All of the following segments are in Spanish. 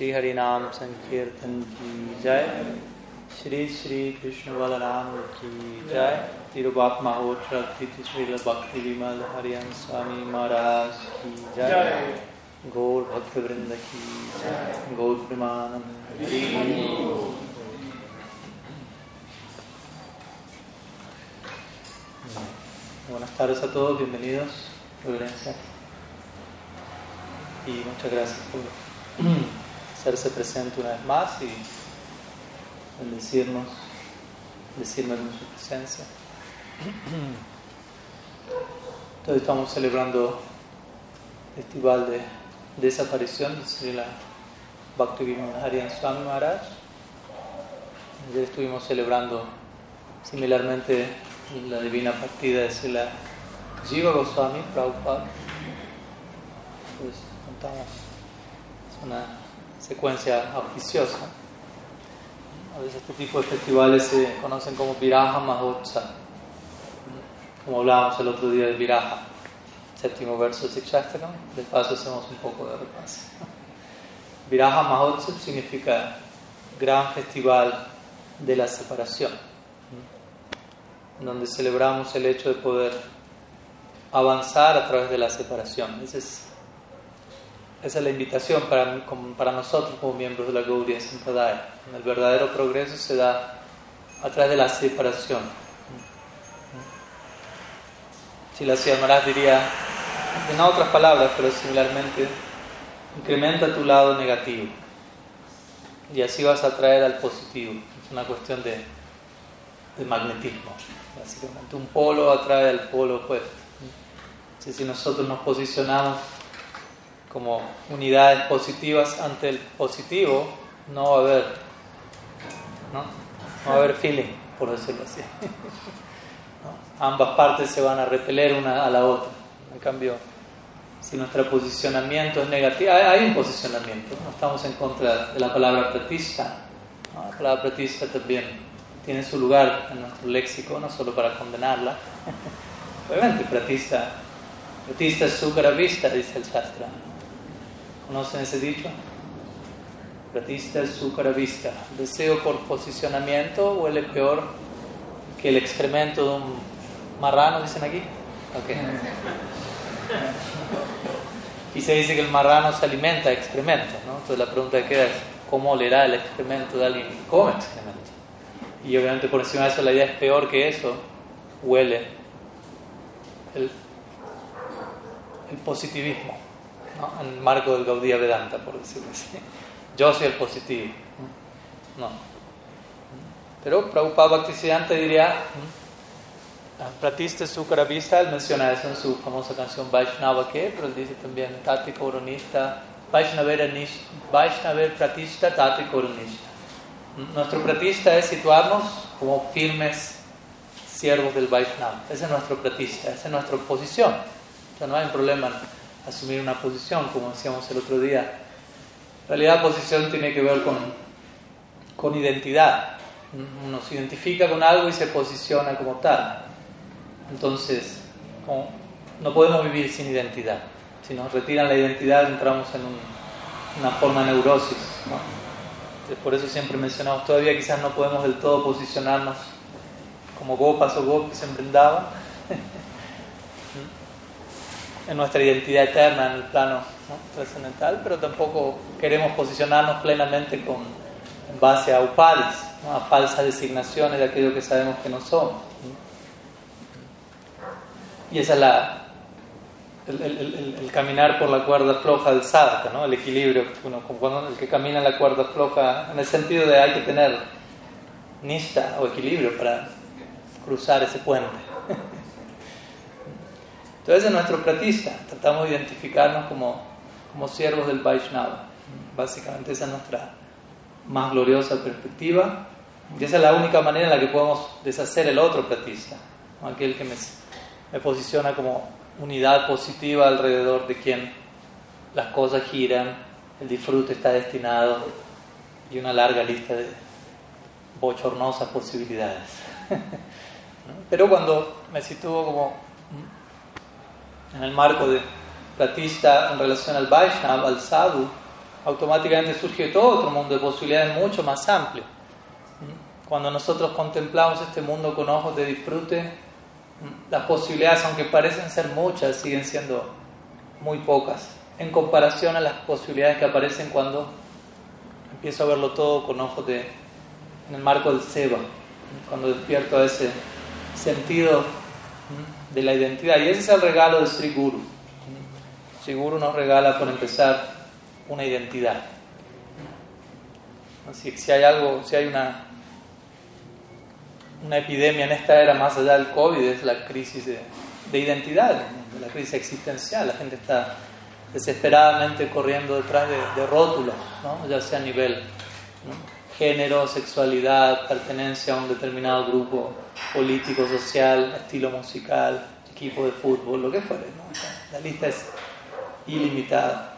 Shri Harinam Sankirtan Ki Jai Shri Shri Krishna Balaram Ki Jai Tirubat Mahotra Titi Srila Bhakti Vimal Hariyan Swami Maharaj Ki Jai Gaur Bhakti Vrinda Ki Jai Gaur Primanam Hari Buenas tardes a todos, bienvenidos, reverencia. Y muchas gracias por hacerse presente una vez más y bendecirnos, decirnos en su presencia. Entonces estamos celebrando el festival de desaparición de Srila Bhaktivinoda Swami Maharaj. Ayer estuvimos celebrando similarmente la divina partida de Srila Jiva Goswami Prabhupada. Pues contamos, es una secuencia auspiciosa. A veces este tipo de festivales se conocen como Viraja Mahotsa, como hablábamos el otro día de Viraja, séptimo verso de Sikshastakam. De paso hacemos un poco de repaso. Viraja Mahotsa significa gran festival de la separación, donde celebramos el hecho de poder avanzar a través de la separación. Esa es, esa es la invitación para, para nosotros como miembros de la Gaudiya Sampradaya. El verdadero progreso se da a través de la separación. Si la Maharaj diría, en otras palabras, pero similarmente, incrementa tu lado negativo y así vas a atraer al positivo. Es una cuestión de, de magnetismo. Básicamente, un polo atrae al polo opuesto. Si nosotros nos posicionamos como unidades positivas ante el positivo, no va a haber, ¿no? va a haber feeling, por decirlo así. Ambas partes se van a repeler una a la otra. En cambio, si nuestro posicionamiento es negativo, hay, un posicionamiento, no estamos en contra de la palabra pratista. La palabra pratista también tiene su lugar en nuestro léxico, no solo para condenarla. Obviamente, pratista, pratista es su vista, dice el Shastra. ¿Conocen ese dicho? Pratista es su vista. Deseo por posicionamiento huele peor que el excremento de un marrano, dicen aquí. Okay. Y se dice que el marrano se alimenta de excremento, ¿no? Entonces la pregunta que queda es, ¿cómo olerá el excremento de alguien que come excremento? Y obviamente por encima de eso la idea es peor que eso, huele el, el positivismo, ¿no? en el marco del Gaudía Vedanta, por decirlo así. Yo soy el positivo. No. Pero Prabhupada Bhaktisiddhanta diría, Pratista Sukaravista, él menciona eso en su famosa canción Vaishnava que, pero él dice también Tati Koronista, Vaishnaver Pratista Tati Koronista. Nuestro pratista es situarnos como firmes siervos del Vaishnava. Ese es nuestro pratista, esa es nuestra posición. O sea, no hay problema en asumir una posición, como decíamos el otro día. En realidad, posición tiene que ver con, con identidad. Uno se identifica con algo y se posiciona como tal. Entonces, no podemos vivir sin identidad. Si nos retiran la identidad, entramos en una forma de neurosis. por eso siempre mencionamos, todavía quizás no podemos del todo posicionarnos como gopas o gopis en Vrindavan, en nuestra identidad eterna, en el plano trascendental, pero tampoco queremos posicionarnos plenamente con, en base a upadis, a falsas designaciones de aquello que sabemos que no somos. Y esa es la, el, caminar por la cuerda floja del sarta, ¿no? el equilibrio, uno, cuando el que camina en la cuerda floja, en el sentido de hay que tener nista o equilibrio para cruzar ese puente. Entonces, es nuestro pratista, tratamos de identificarnos como, como siervos del Vaishnava. Básicamente, esa es nuestra más gloriosa perspectiva. Y esa es la única manera en la que podemos deshacer el otro pratista, aquel que me me posiciona como unidad positiva alrededor de quien las cosas giran, el disfrute está destinado y una larga lista de bochornosas posibilidades. Pero cuando me sitúo como en el marco de platista en relación al Vaishnava, al sadhu, automáticamente surge todo otro mundo de posibilidades mucho más amplio. Cuando nosotros contemplamos este mundo con ojos de disfrute, las posibilidades, aunque parecen ser muchas, siguen siendo muy pocas en comparación a las posibilidades que aparecen cuando empiezo a verlo todo con ojos de, en el marco del Seba, cuando despierto a ese sentido de la identidad. Y ese es el regalo de Sri Guru. Sri Guru nos regala, por empezar, una identidad. Así que si hay algo, si hay una, una epidemia en esta era más allá del COVID, es la crisis de, de identidad, la crisis existencial. La gente está desesperadamente corriendo detrás de, rótulos, ¿no? ya sea a nivel género, sexualidad, pertenencia a un determinado grupo político, social, estilo musical, equipo de fútbol, lo que fuere. La lista es ilimitada.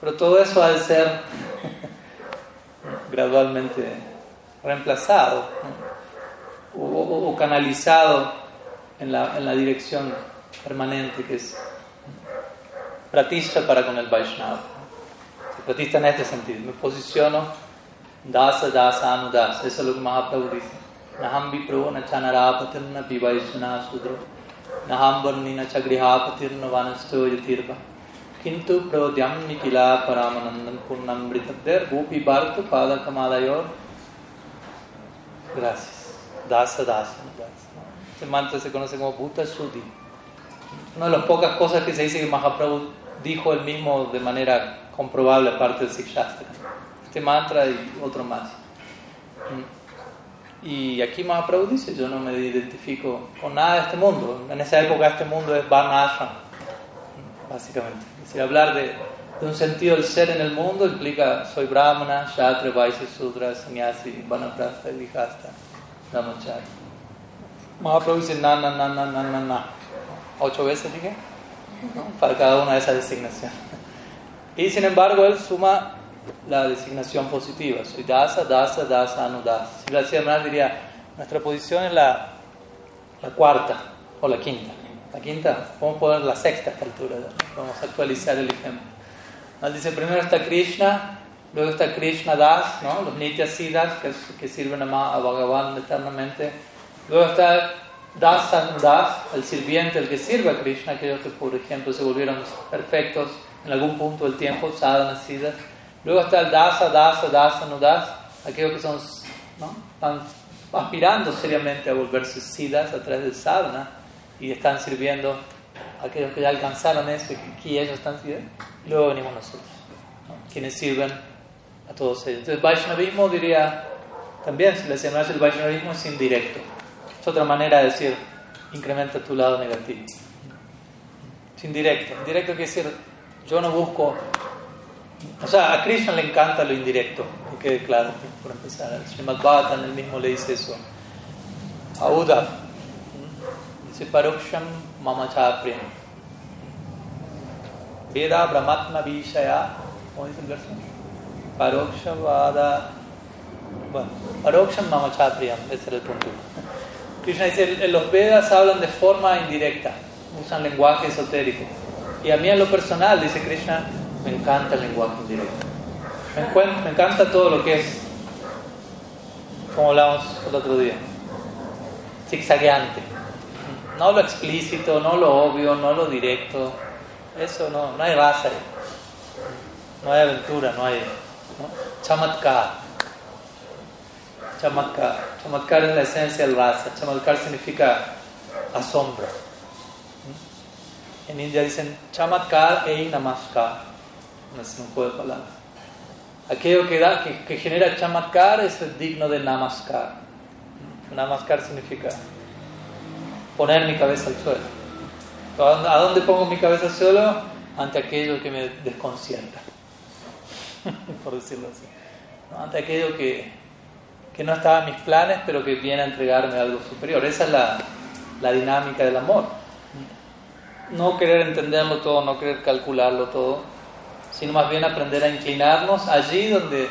Pero todo eso ha de ser gradualmente reemplazado o, canalizado en la, en la dirección permanente que es pratisha para con el Vaishnava. Pratista en este sentido. Me posiciono dasa, dasa, anudas. Eso es lo que Mahaprabhu dice. Naham vipro na chanarapatirna vivaishana sudro. Naham varnina chagrihapatirna vanasto yatirva. Kintu prodyam nikila paramanandam purnam britabder gopi bharta pada kamalayor. Gracias. Dasa, dasa, dasa. Este mantra se conoce como Bhuta Sudhi. Una de las pocas cosas que se dice que Mahaprabhu dijo él mismo de manera comprobable, aparte del Sikshastra. Este mantra y otro más. Mm. Y aquí Mahaprabhu dice, yo no me identifico con nada de este mundo. En esa época este mundo es Varna mm, básicamente. Es decir, hablar de, de, un sentido del ser en el mundo implica soy Brahmana, Shatra, Vaisya, Sudra, Sannyasi, Vanaprastha, Vihasta, Brahmachari. Mahaprabhu dice na, na, na, na, na, na, na. Ocho veces dije para cada una de esas designaciones. Y sin embargo, él suma la designación positiva. Soy dasa, dasa, dasa, anudasa. Hacía mal, diría, nuestra posición es la, la cuarta o la quinta. La quinta, a poner la sexta a esta altura. Vamos a actualizar el ejemplo. Él dice, primero está Krishna, luego está Krishna Das, ¿no? los Nitya Siddhas que, que sirven a, a Bhagavan eternamente. Luego está Das Das, el sirviente, el que sirve a Krishna, aquellos que por ejemplo se volvieron perfectos en algún punto del tiempo, sadhana, siddhas. Luego está el dasa, dasa, dasa, no das, aquellos que son, ¿no? están aspirando seriamente a volverse siddhas a través del sadhana y están sirviendo a aquellos que ya alcanzaron eso y que ellos están sirviendo. Y luego venimos nosotros, quienes sirven a todos ellos. Entonces, Vaishnavismo diría, también si le decimos el Vaishnavismo es indirecto es otra manera de decir, incrementa tu lado negativo. Es indirecto. Indirecto quiere decir, yo no busco... O sea, a Krishna le encanta lo indirecto, que quede claro, por empezar. El Srimad Bhattan, él mismo le dice eso. A Uddhav, dice Paroksham Mamachapriyam. Veda Brahmatma Vishaya, ¿cómo dice el verso? Paroksham Vada... Bueno, Paroksham Mamachapriyam, ese era el punto. Krishna dice, los Vedas hablan de forma indirecta, usan lenguaje esotérico. Y a mí en lo personal, dice Krishna, me encanta el lenguaje indirecto. Me, encanta todo lo que es, como hablamos el otro día, zigzagueante. No lo explícito, no lo obvio, no lo directo. Eso no, no hay base. No hay aventura, no hay ¿no? chamatkar. Chamatkar. Chamatkar es la esencia del rasa. Chamatkar significa asombro. En India dicen Chamatkar e Namaskar. Es un juego de palabras. Aquello que, da, que, genera Chamatkar es digno de Namaskar. Namaskar significa poner mi cabeza al suelo. ¿A dónde pongo mi cabeza al suelo? Ante aquello que me desconcierta. Por decirlo así. Ante aquello que, que no estaba en mis planes, pero que viene a entregarme algo superior. Esa es la, la dinámica del amor. No querer entenderlo todo, no querer calcularlo todo, sino más bien aprender a inclinarnos allí donde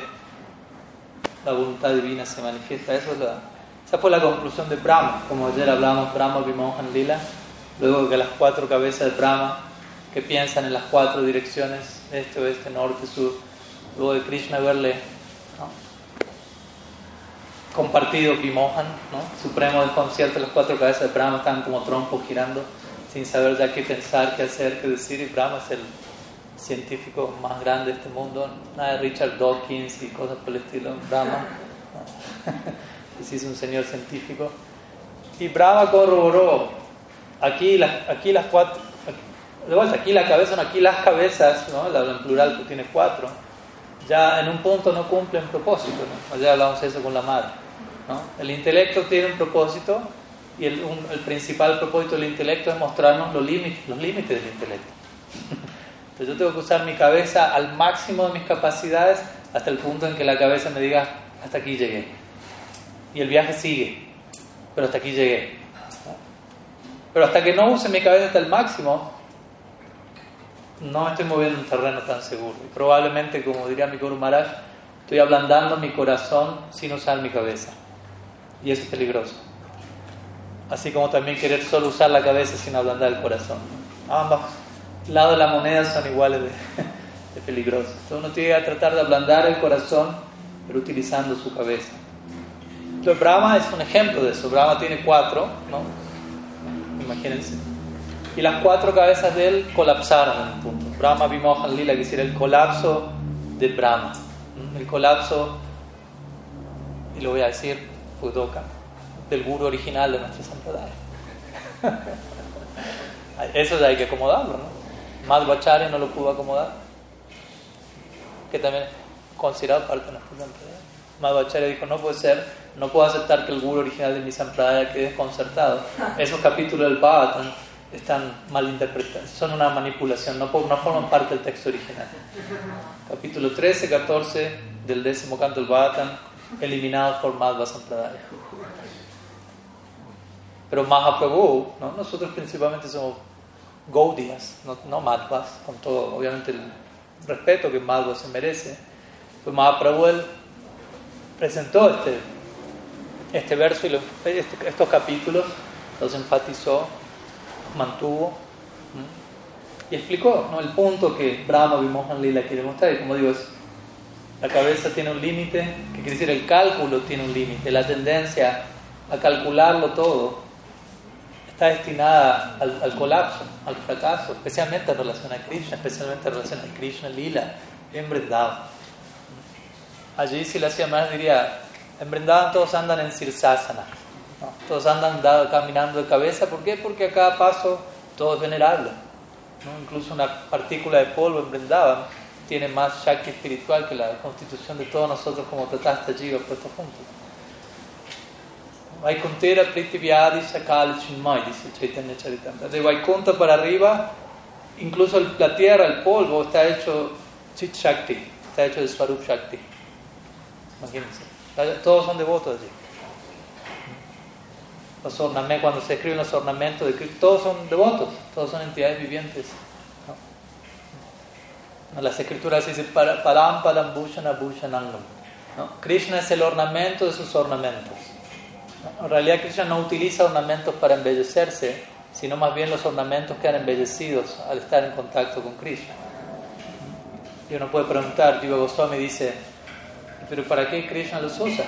la voluntad divina se manifiesta. Es la, esa fue la conclusión de Brahma, como ayer hablamos, Brahma Vimohan Lila, luego que las cuatro cabezas de Brahma que piensan en las cuatro direcciones este, oeste, norte, sur. Luego de Krishna verle compartido Vimohan, ¿no? supremo desconcierto, las cuatro cabezas de Brahma están como trompos girando sin saber ya qué pensar, qué hacer, qué decir. Y Brahma es el científico más grande de este mundo, nada de Richard Dawkins y cosas por el estilo. Brahma, sí es un señor científico. Y Brahma corroboró aquí las, aquí las cuatro, de vuelta, aquí la cabeza, no, aquí las cabezas, ¿no? la en plural que tiene cuatro, ya en un punto no cumplen propósito. ¿no? Ya hablamos de eso con la madre. ¿no? El intelecto tiene un propósito y el, el, principal propósito del intelecto es mostrarnos los límites, los límites del intelecto. Entonces yo tengo que usar mi cabeza al máximo de mis capacidades hasta el punto en que la cabeza me diga, hasta aquí llegué. Y el viaje sigue, pero hasta aquí llegué. Pero hasta que no use mi cabeza hasta el máximo, no estoy moviendo un terreno tan seguro. Y probablemente, como diría mi Guru Maharaj, estoy ablandando mi corazón sin usar mi cabeza. Y eso es peligroso. Así como también querer solo usar la cabeza sin ablandar el corazón. Ambos lados de la moneda son iguales de, peligrosos. Entonces uno tiene que tratar de ablandar el corazón, pero utilizando su cabeza. Entonces Brahma es un ejemplo de eso. Brahma tiene cuatro, ¿no? Imagínense. Y las cuatro cabezas de él colapsaron en un punto. Brahma Vimohan Lila, que hiciera el colapso de Brahma. El colapso, y lo voy a decir, Udoka, del guru original de nuestra sampradaya. Eso ya hay que acomodarlo, ¿no? Madhvacharya no lo pudo acomodar, que también considerado parte de nuestra sampradaya. Madhvacharya dijo, no puede ser, no puedo aceptar que el guru original de mi sampradaya quede desconcertado. Esos capítulos del Bhagavatam están mal interpretados, son una manipulación, no, no forman parte del texto original. Capítulo 13, 14 del décimo canto del Bhagavatam, eliminados por Madhva Sampradaya. Pero Mahaprabhu, ¿no? nosotros principalmente somos Gaudias, no, no Madhvas, con todo, obviamente, el respeto que Madhva se merece. Pues Mahaprabhu presentó este, este verso y este, estos capítulos, los enfatizó mantuvo y explicó el punto que Brahma Vimohan Lila quiere mostrar. Y como digo, es, la cabeza tiene un límite, que quiere decir el cálculo tiene un límite, la tendencia a calcularlo todo está destinada al, colapso, al fracaso, especialmente en relación a Krishna, especialmente en relación a Krishna Lila, en Vrindavan. Allí si la hacía más diría, en Vrindavan todos andan en Sirsasana, todos andan caminando de cabeza. ¿Por qué? Porque a cada paso todo es venerable. Incluso una partícula de polvo en Vrindavan tiene más shakti espiritual que la constitución de todos nosotros como Tatasta Jiva puestos juntos. Vaikuntera Priti Vyadi Sakal Chinmay, dice Chaitanya Charitamrita. De Vaikunta para arriba, incluso la tierra, el polvo, está hecho Chit Shakti, está hecho de Swarup Shakti. Imagínense. Todos son devotos allí los ornamentos, cuando se escriben los ornamentos de Krishna, todos son devotos, todos son entidades vivientes. Las escrituras dicen Param. ¿no? Krishna es el ornamento de sus ornamentos. En realidad Krishna no utiliza ornamentos para embellecerse, sino más bien los ornamentos quedan embellecidos al estar en contacto con Krishna. Y uno puede preguntar, Jiva Goswami dice, pero ¿para qué Krishna los usa?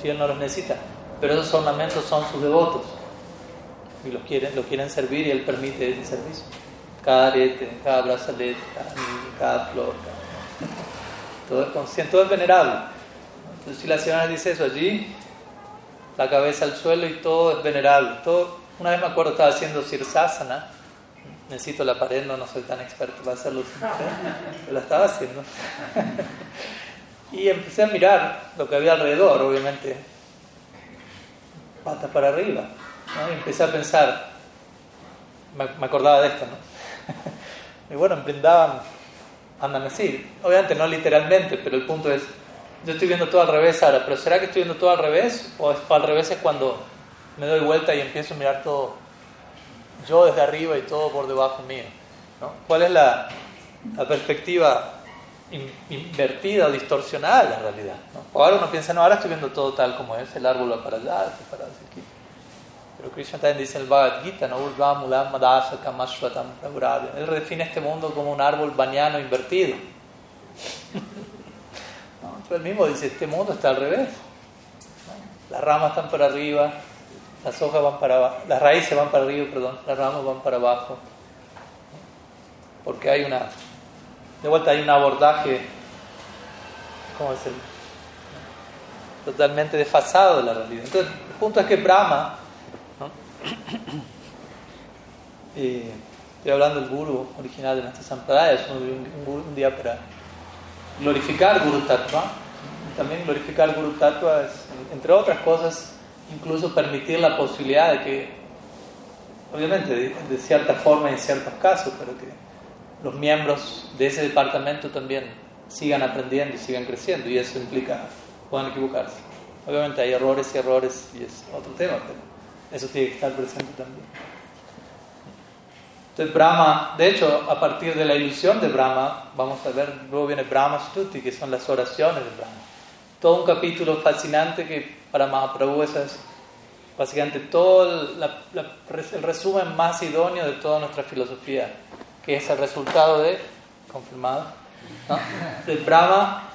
Si él no los necesita pero esos ornamentos son sus devotos y los quieren, los quieren servir y él permite ese servicio. Cada arete, cada brazalete, cada cada flor, todo es consciente, todo es venerable. Entonces si la señora dice eso allí, la cabeza al suelo y todo es venerable. Todo, una vez me acuerdo estaba haciendo sirsasana, necesito la pared, no, soy tan experto para hacerlo, pero la estaba haciendo. y empecé a mirar lo que había alrededor, obviamente patas para arriba. Y empecé a pensar, me, acordaba de esto, ¿no? y bueno, emprendaban, andan así. Obviamente no literalmente, pero el punto es, yo estoy viendo todo al revés ahora, pero ¿será que estoy viendo todo al revés? ¿O al revés es cuando me doy vuelta y empiezo a mirar todo yo desde arriba y todo por debajo mío? ¿no? ¿Cuál es la, perspectiva invertida o distorsionada la realidad. ¿no? Ahora uno piensa, no, ahora estoy viendo todo tal como es, el árbol va para allá, para aquí. Pero Krishna también dice en el Bhagavad Gita, ¿no? Él redefine este mundo como un árbol bañano invertido. Él mismo dice, este mundo está al revés. Las ramas están para arriba, las hojas van para abajo, las raíces van para arriba, perdón, las ramas van para abajo. Porque hay una, de vuelta hay un abordaje, ¿cómo decirlo? Totalmente desfasado de la realidad. Entonces, el punto es que Brahma, eh, estoy hablando del guru original de nuestra Sampradaya, es un, un, día para glorificar Guru Tattva. También glorificar Guru Tattva es, entre otras cosas, incluso permitir la posibilidad de que, obviamente de, cierta forma en ciertos casos, pero que los miembros de ese departamento también sigan aprendiendo y sigan creciendo, y eso implica, puedan equivocarse. Obviamente hay errores y errores, y es otro tema, pero eso tiene que estar presente también. Entonces Brahma, de hecho, a partir de la ilusión de Brahma, vamos a ver, luego viene Brahma Stuti, que son las oraciones de Brahma. Todo un capítulo fascinante que para Mahaprabhu es básicamente todo el, resumen más idóneo de toda nuestra filosofía, que es el resultado de, confirmado, del Brahma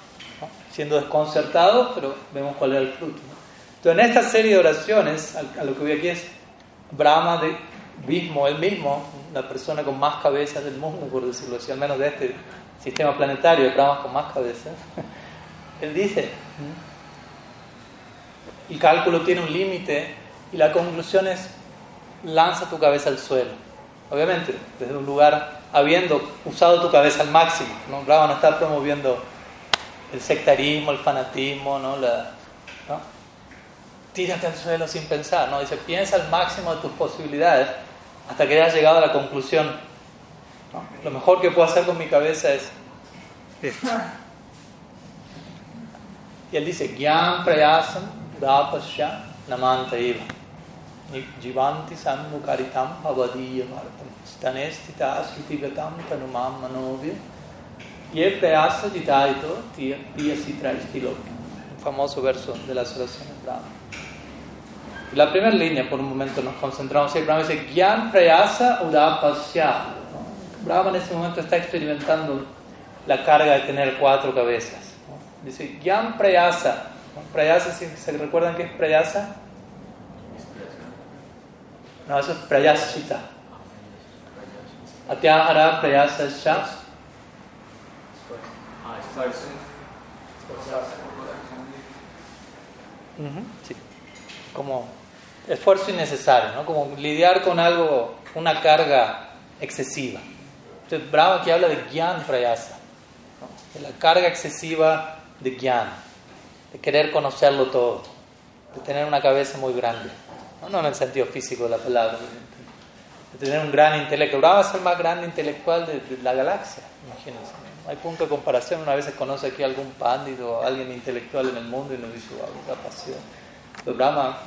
siendo desconcertado, pero vemos cuál era el fruto. Entonces, en esta serie de oraciones, a, lo que voy aquí es Brahma de mismo, él mismo, la persona con más cabezas del mundo, por decirlo así, al menos de este sistema planetario, Brahma con más cabezas. Él dice, el cálculo tiene un límite y la conclusión es lanza tu cabeza al suelo. Obviamente, desde un lugar habiendo usado tu cabeza al máximo. ¿no? Brahma no está promoviendo el sectarismo, el fanatismo, ¿no? La, ¿no? tírate al suelo sin pensar. ¿no? Dice, piensa al máximo de tus posibilidades hasta que hayas llegado a la conclusión. Lo mejor que puedo hacer con mi cabeza es Y él dice, Gyan Prayasam Dapasya Namanta Eva. Jivanti Sanmukaritam Avadiya Martam. Stanestita Sritigatam Tanumam Manovya. Ye Prayasa Jitaito Tiya Sitra Un famoso verso de las oraciones Brahma. La primera línea, por un momento nos concentramos ahí. Brahma dice, Gyan Prayasa Udapasya. Brahma en ese momento está experimentando la carga de tener cuatro cabezas. Dice, Gyan Prayasa. Prayasa, ¿se recuerdan qué es Prayasa? No, eso es Prayasita. Atyahara Prayasa Sha. Sí. Como esfuerzo innecesario, ¿no? Como lidiar con algo, una carga excesiva. Entonces, Brahma aquí habla de Gyan Prayasa, de la carga excesiva de Gyan, de querer conocerlo todo, de tener una cabeza muy grande, no, en el sentido físico de la palabra, de tener un gran intelecto. Brahma es el más grande intelectual de, la galaxia, imagínense. No hay punto de comparación. Una vez se conoce aquí algún pándido, alguien intelectual en el mundo y nos dice, wow, la Brahma,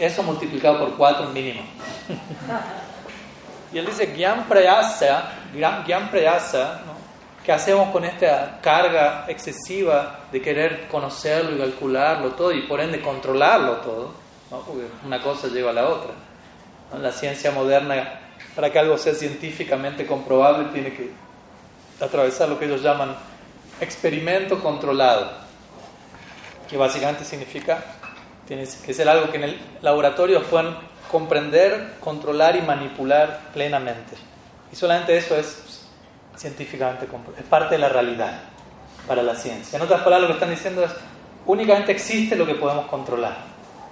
eso multiplicado por cuatro mínimo. y él dice, Gyan Prayasa, Gyan Prayasa, ¿no? ¿Qué hacemos con esta carga excesiva de querer conocerlo y calcularlo todo y por ende controlarlo todo? Porque una cosa lleva a la otra. La ciencia moderna, para que algo sea científicamente comprobable, tiene que atravesar lo que ellos llaman experimento controlado, que básicamente significa tiene que ser algo que en el laboratorio puedan comprender, controlar y manipular plenamente. Y solamente eso es científicamente es parte de la realidad para la ciencia. En otras palabras, lo que están diciendo es, únicamente existe lo que podemos controlar,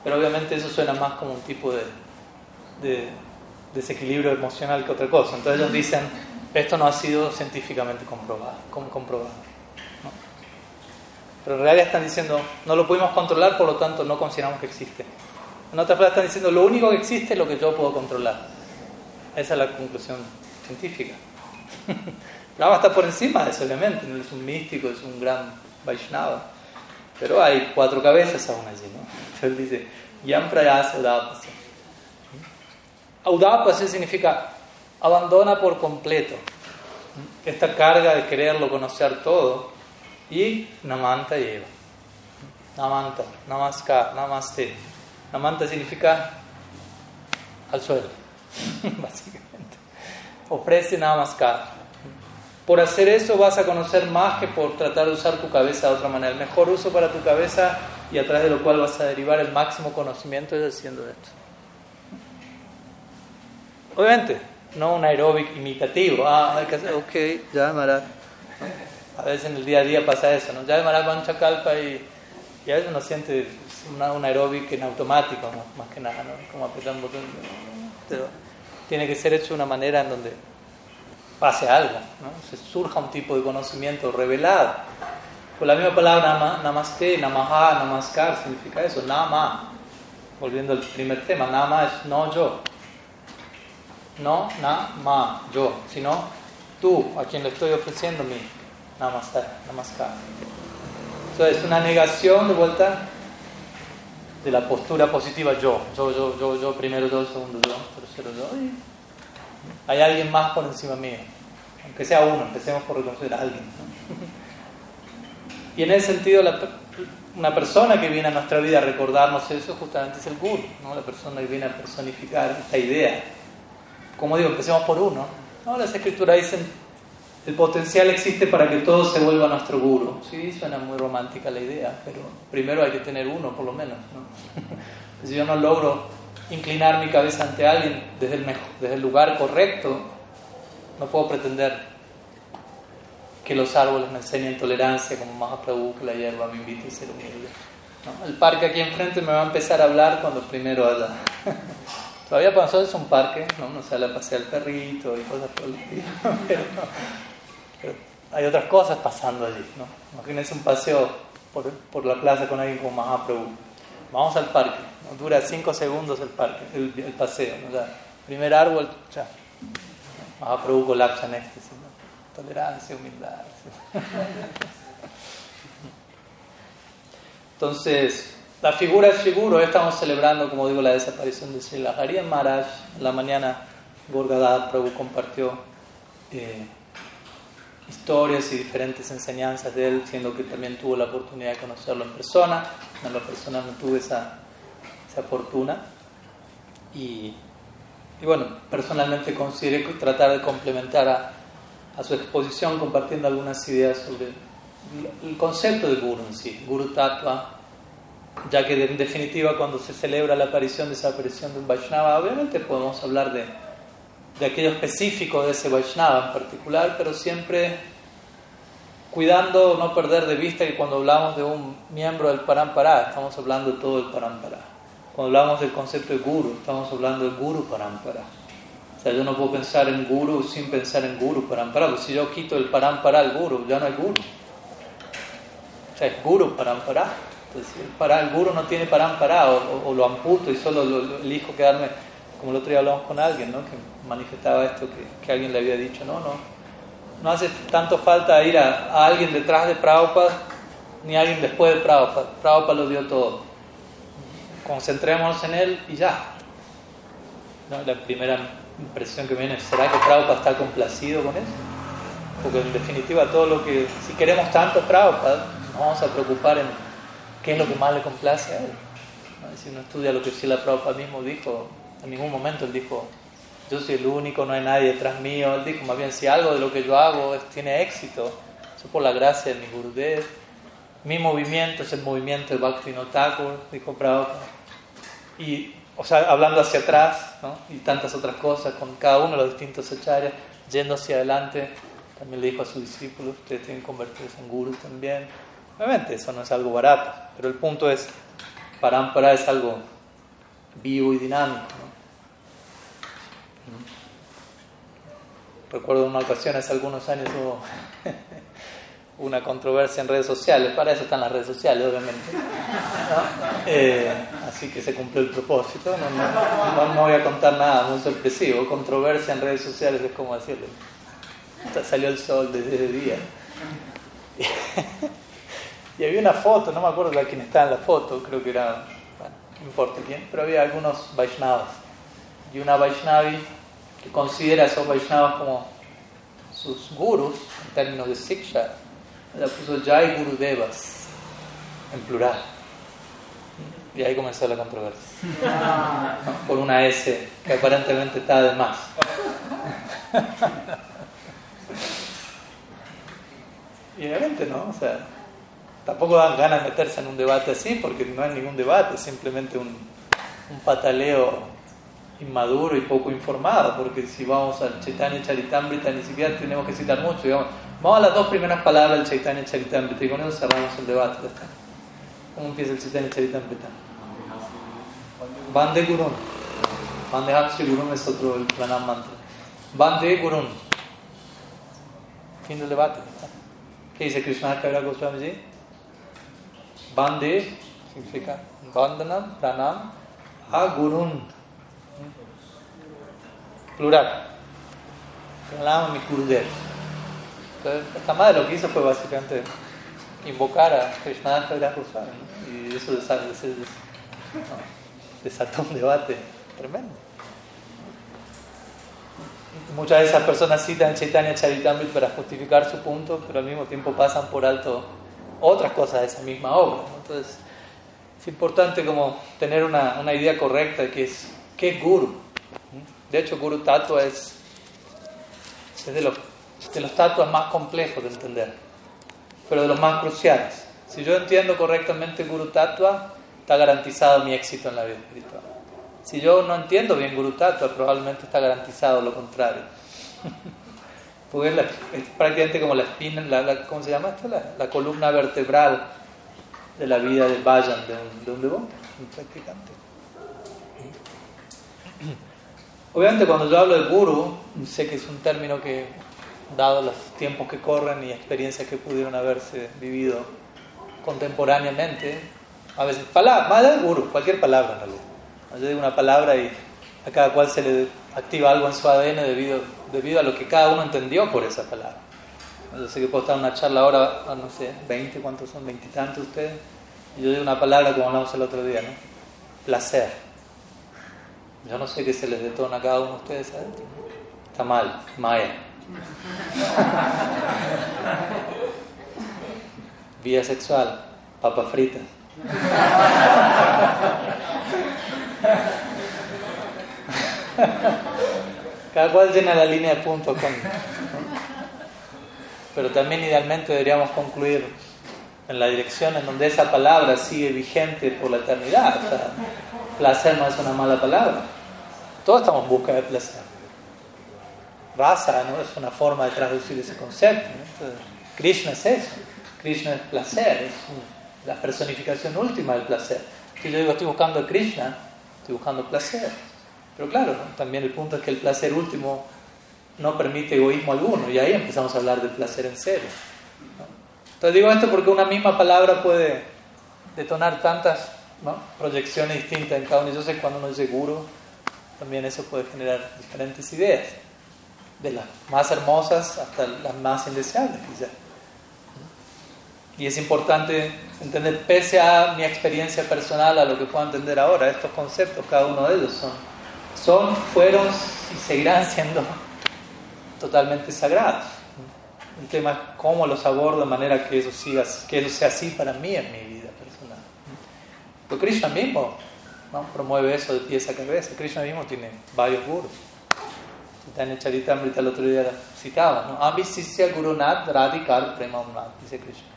pero obviamente eso suena más como un tipo de, de desequilibrio emocional que otra cosa. Entonces ellos dicen, esto no ha sido científicamente comprobado. comprobado Pero en realidad están diciendo, no lo pudimos controlar, por lo tanto no consideramos que existe. En otras palabras están diciendo, lo único que existe es lo que yo puedo controlar. Esa es la conclusión científica. Brahma está por encima de eso, obviamente, no es un místico, es un gran Vaishnava. Pero hay cuatro cabezas aún allí, ¿no? Entonces dice, Yam Prayasa Audapasya. Audapasya significa abandona por completo esta carga de quererlo conocer todo y Namanta lleva. Namanta, Namaskar, Namaste. Namanta significa al suelo, básicamente. Ofrece namaskar. Por hacer eso vas a conocer más que por tratar de usar tu cabeza de otra manera. El mejor uso para tu cabeza y a través de lo cual vas a derivar el máximo conocimiento es haciendo esto. Obviamente, no un aeróbic imitativo. Ah, hay que hacer, ok, ya Maharaj. A veces en el día a día pasa eso, ¿no? Ya Maharaj va Chacalpa y, y a veces uno siente una, un aeróbic en automático, más que nada, ¿no? Como apretar un botón. Tiene que ser hecho de una manera en donde pase algo, ¿no? Se surja un tipo de conocimiento revelado. Por la misma palabra namaste, namaha, namaskar significa eso, nama. Volviendo al primer tema, nama es no yo. No, nama, yo, sino tú, a quien le estoy ofreciendo mi namaste, namaskar. Entonces es una negación de vuelta de la postura positiva yo, yo, yo, yo, yo, primero yo, segundo yo, tercero yo. Hay alguien más por encima mío, aunque sea uno, empecemos por reconocer a alguien. Y en ese sentido, una persona que viene a nuestra vida a recordarnos eso justamente es el guru, ¿no? la persona que viene a personificar esta idea. Como digo, empecemos por uno. ¿no? Las escrituras dicen, el potencial existe para que todo se vuelva nuestro guru. Sí, suena muy romántica la idea, pero primero hay que tener uno, por lo menos. ¿no? si yo no logro inclinar mi cabeza ante alguien desde el, mejor, desde el lugar correcto, no puedo pretender que los árboles me enseñen tolerancia como Mahaprabhu, que la hierba me invite a ser humilde. ¿no? El parque aquí enfrente me va a empezar a hablar cuando primero haya. Todavía para nosotros es un parque, ¿no? Uno sale a pasear el perrito y cosas por el estilo, pero, pero, hay otras cosas pasando allí, ¿no? Imagínense un paseo por, por la plaza con alguien como Mahaprabhu. Vamos al parque, ¿no? dura cinco segundos el parque, el, el paseo, ¿no? primer árbol, ya. Mahaprabhu colapsa en éxtasis, ¿no? Tolerancia, humildad. Entonces, la figura es seguro, estamos celebrando, como digo, la desaparición de Sri Hari Maharaj. En la mañana, Gorgadad Prabhu compartió eh, historias y diferentes enseñanzas de él, siendo que también tuvo la oportunidad de conocerlo en persona. En la persona no tuve esa, esa fortuna. Y, y, bueno, personalmente consideré tratar de complementar a, a, su exposición compartiendo algunas ideas sobre el concepto de Guru en sí, Guru Tattva ya que en definitiva cuando se celebra la aparición, desaparición de un Vaishnava, obviamente podemos hablar de, de aquello específico de ese Vaishnava en particular, pero siempre cuidando no perder de vista que cuando hablamos de un miembro del Parampara, estamos hablando de todo el Parampara. Cuando hablamos del concepto de Guru, estamos hablando del Guru Parampara. O sea, yo no puedo pensar en Guru sin pensar en Guru Parampara, porque si yo quito el Parampara al Guru, ya no hay Guru. O sea, es Guru Parampara. Entonces, para, el guru no tiene parampara o, o, lo amputo y solo lo, elijo quedarme, como el otro día hablamos con alguien, ¿no? que manifestaba esto, que, alguien le había dicho, no, no, no hace tanto falta ir a, a alguien detrás de Prabhupada ni a alguien después de Prabhupada. Prabhupada lo dio todo. Concentrémonos en él y ya. ¿No? La primera impresión que viene, ¿será que Prabhupada está complacido con eso? Porque en definitiva todo lo que, si queremos tanto Prabhupada, nos vamos a preocupar en qué es lo que más le complace a él. Si uno estudia lo que Sila Prabhupada mismo dijo, en ningún momento él dijo, yo soy el único, no hay nadie detrás mío. Él dijo, más bien, si algo de lo que yo hago tiene éxito, eso por la gracia de mi Gurudev. Mi movimiento es el movimiento de Bhakti Thakur, dijo Prabhupada. Y, o sea, hablando hacia atrás, ¿no? y tantas otras cosas, con cada uno de los distintos acharyas, yendo hacia adelante, también le dijo a sus discípulos, ustedes tienen que convertirse en gurus también. Obviamente eso no es algo barato, pero el punto es, Parampara es algo vivo y dinámico. ¿no? Recuerdo una ocasión, hace algunos años hubo una controversia en redes sociales, para eso están las redes sociales, obviamente. ¿no? Eh, así que se cumplió el propósito, no, no, no, voy a contar nada muy sorpresivo. Controversia en redes sociales es como decirle, salió el sol desde el día. Y había una foto, no me acuerdo de quién estaba en la foto, creo que era, bueno, no importa quién, pero había algunos Vaishnavas. Y una Vaishnavi que considera a esos Vaishnavas como sus gurus, en términos de Siksha, la puso Jai Guru Devas, en plural. Y ahí comenzó la controversia. Por una S que aparentemente está de más. y obviamente no, o sea, tampoco dan ganas de meterse en un debate así porque no hay ningún debate, simplemente un, un pataleo inmaduro y poco informado, porque si vamos al Chaitanya Charitamrita ni siquiera tenemos que citar mucho, digamos, vamos a las dos primeras palabras del Chaitanya Charitamrita y con eso cerramos el debate. ¿Cómo empieza el Chaitanya Charitamrita? Bande Gurun. Bande Hakshi Gurun es otro el pranam mantra. Bande Gurun. Fin del debate. ¿Qué dice Krishna Kavira Goswami? Bande significa Bandanam, Pranam, a Gurun. Plural. Mi Gurudev. Entonces, esta madre lo que hizo fue básicamente invocar a Krishna Kavira Goswami. Y eso desató, desató un debate tremendo. Muchas de esas personas citan Chaitanya Charitamrita para justificar su punto, pero al mismo tiempo pasan por alto otras cosas de esa misma obra. Entonces, es importante como tener una, una, idea correcta de qué es, qué es Guru. De hecho, Guru Tattva es, es de, los, de los tatuas más complejos de entender, pero de los más cruciales. Si yo entiendo correctamente Guru Tattva, está garantizado mi éxito en la vida espiritual. Si yo no entiendo bien Guru Tattva, probablemente está garantizado lo contrario. Porque es, la, prácticamente como la espina, la, ¿cómo se llama esto? La, columna vertebral de la vida del de un, de un devoto, un practicante. Obviamente cuando yo hablo de guru, sé que es un término que, dado los tiempos que corren y experiencias que pudieron haberse vivido contemporáneamente, a veces, palabra, más de guru, cualquier palabra en realidad. Yo digo una palabra y a cada cual se le activa algo en su ADN debido, debido a lo que cada uno entendió por esa palabra. Yo sé que puedo estar en una charla ahora, no sé, 20, ¿cuántos son? ¿Veintitantos ustedes? Y yo digo una palabra como hablamos el otro día, ¿no? Placer. Yo no sé qué se les detona a cada uno de ustedes adentro. Está mal, Maya. Vía sexual, papa frita. Cada cual llena la línea de puntos con. Pero también idealmente deberíamos concluir en la dirección en donde esa palabra sigue vigente por la eternidad. Placer no es una mala palabra. Todos estamos en busca de placer. Rasa ¿no? es una forma de traducir ese concepto. ¿no? Krishna es eso. Krishna es placer, es la personificación última del placer. Si yo digo estoy buscando a Krishna, estoy buscando placer. Pero claro, ¿no? también el punto es que el placer último no permite egoísmo alguno y ahí empezamos a hablar del placer en serio. ¿no? Entonces digo esto porque una misma palabra puede detonar tantas ¿no? proyecciones distintas en cada uno. Yo sé cuando uno dice guru, también eso puede generar diferentes ideas, de las más hermosas hasta las más indeseables quizás. Y es importante entender, pese a mi experiencia personal, a lo que puedo entender ahora, estos conceptos, cada uno de ellos son, son fueron y seguirán siendo totalmente sagrados. El tema es cómo los abordo de manera que eso, siga, que eso sea así para mí en mi vida personal. Porque Krishna mismo ¿no? promueve eso de pies a cabeza. Krishna mismo tiene varios gurus. Chaitanya Charitamrita el otro día citaba, ¿no? Ami Sisya Guru Nath Radhikar Prema Nath, dice Krishna.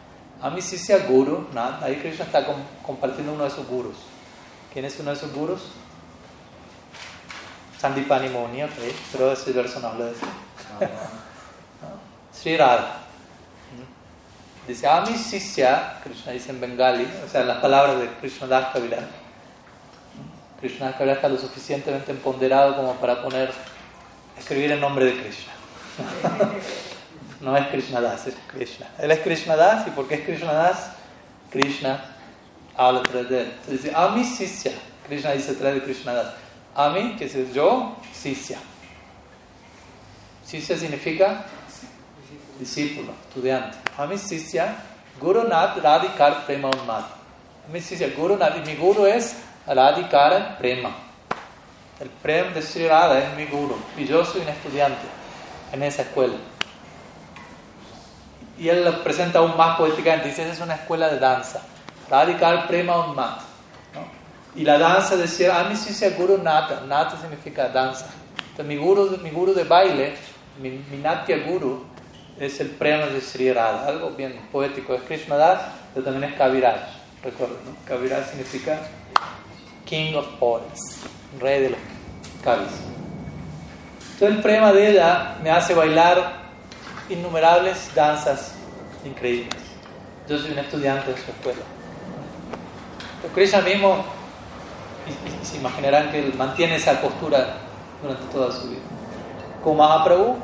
Ami Sisya Guru Nath, ahí Krishna está com compartiendo uno de sus gurus. ¿Quién es uno de sus gurus? Sandipani Muni, ok, pero ese verso no habla de eso. Sri Radha. Dice, Ami Sisya, Krishna dice en bengali, o sea, las palabras de Krishna Das Kaviraj. Krishna Kaviraj está lo suficientemente empoderado como para poner, escribir el nombre de Krishna. no es Krishna Das, es Krishna. Él es Krishna Das, ¿y por qué es Krishna Das? Krishna habla través de él. Entonces dice, Ami Sisya. Krishna dice través de Krishna Das. Ami, que es yo, Sisya. Sisya significa discípulo, estudiante. Ami Sisya, Guru Nath Radhikar Prema Unmad. Ami Sisya, Guru Nath, y mi guru es Radhikar Prema. El Prem de Sri Radha es mi guru. Y yo soy un estudiante en esa escuela. Y él lo presenta aún más poéticamente. Dice, esa es una escuela de danza. Radhikar Prema Unmad. ¿no? Y la danza decía, a mí sí se guru nata, nata significa danza. Entonces mi guru, mi guru de baile, mi, mi natya guru, es el prema de Sri Radha, algo bien poético, es Krishna Das, pero también es Kaviraj, recuerden, ¿no? Kaviraj significa King of Poets, rey de los kavis. Entonces el prema de ella me hace bailar innumerables danzas increíbles. Yo soy un estudiante de su escuela. Pero Krishna mismo, se imaginarán que mantiene esa postura durante toda su vida. Como Mahaprabhu,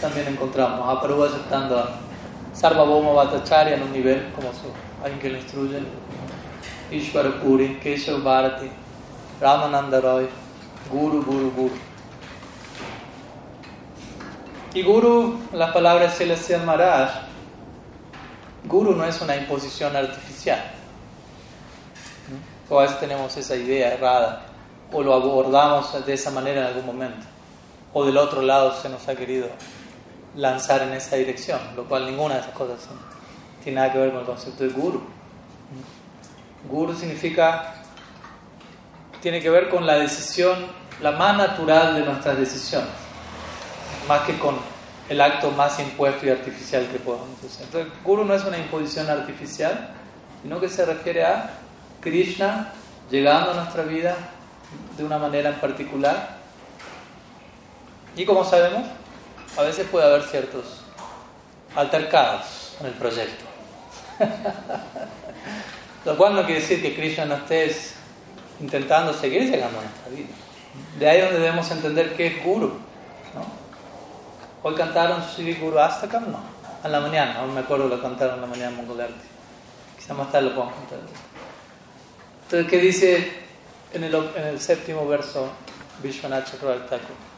también encontramos Mahaprabhu aceptando a Sarvabhauma Bhattacharya en un nivel como su, alguien que le instruye, Ishvara Puri, Keshav Bharati, Ramananda Roy, Guru, Guru, Guru. Y Guru, las palabras Celestial Maharaj, Guru no es una imposición artificial. O a veces tenemos esa idea errada, o lo abordamos de esa manera en algún momento, o del otro lado se nos ha querido lanzar en esa dirección, lo cual ninguna de esas cosas tiene nada que ver con el concepto de Guru. Guru significa, tiene que ver con la decisión, la más natural de nuestras decisiones, más que con el acto más impuesto y artificial que podamos hacer. Entonces, Guru no es una imposición artificial, sino que se refiere a Krishna llegando a nuestra vida de una manera en particular. Y como sabemos, a veces puede haber ciertos altercados en el proyecto. Lo cual no quiere decir que Krishna no esté intentando seguir llegando a nuestra vida. De ahí donde debemos entender qué es Guru. ¿no? Hoy cantaron Sri Guru Astakam, no. A la mañana, aún me acuerdo lo cantaron en la mañana en Mongolarti. Quizá más tarde lo podamos cantar. Entonces, ¿qué dice en el, en el séptimo verso Vishwanath Chakravarti Thakur?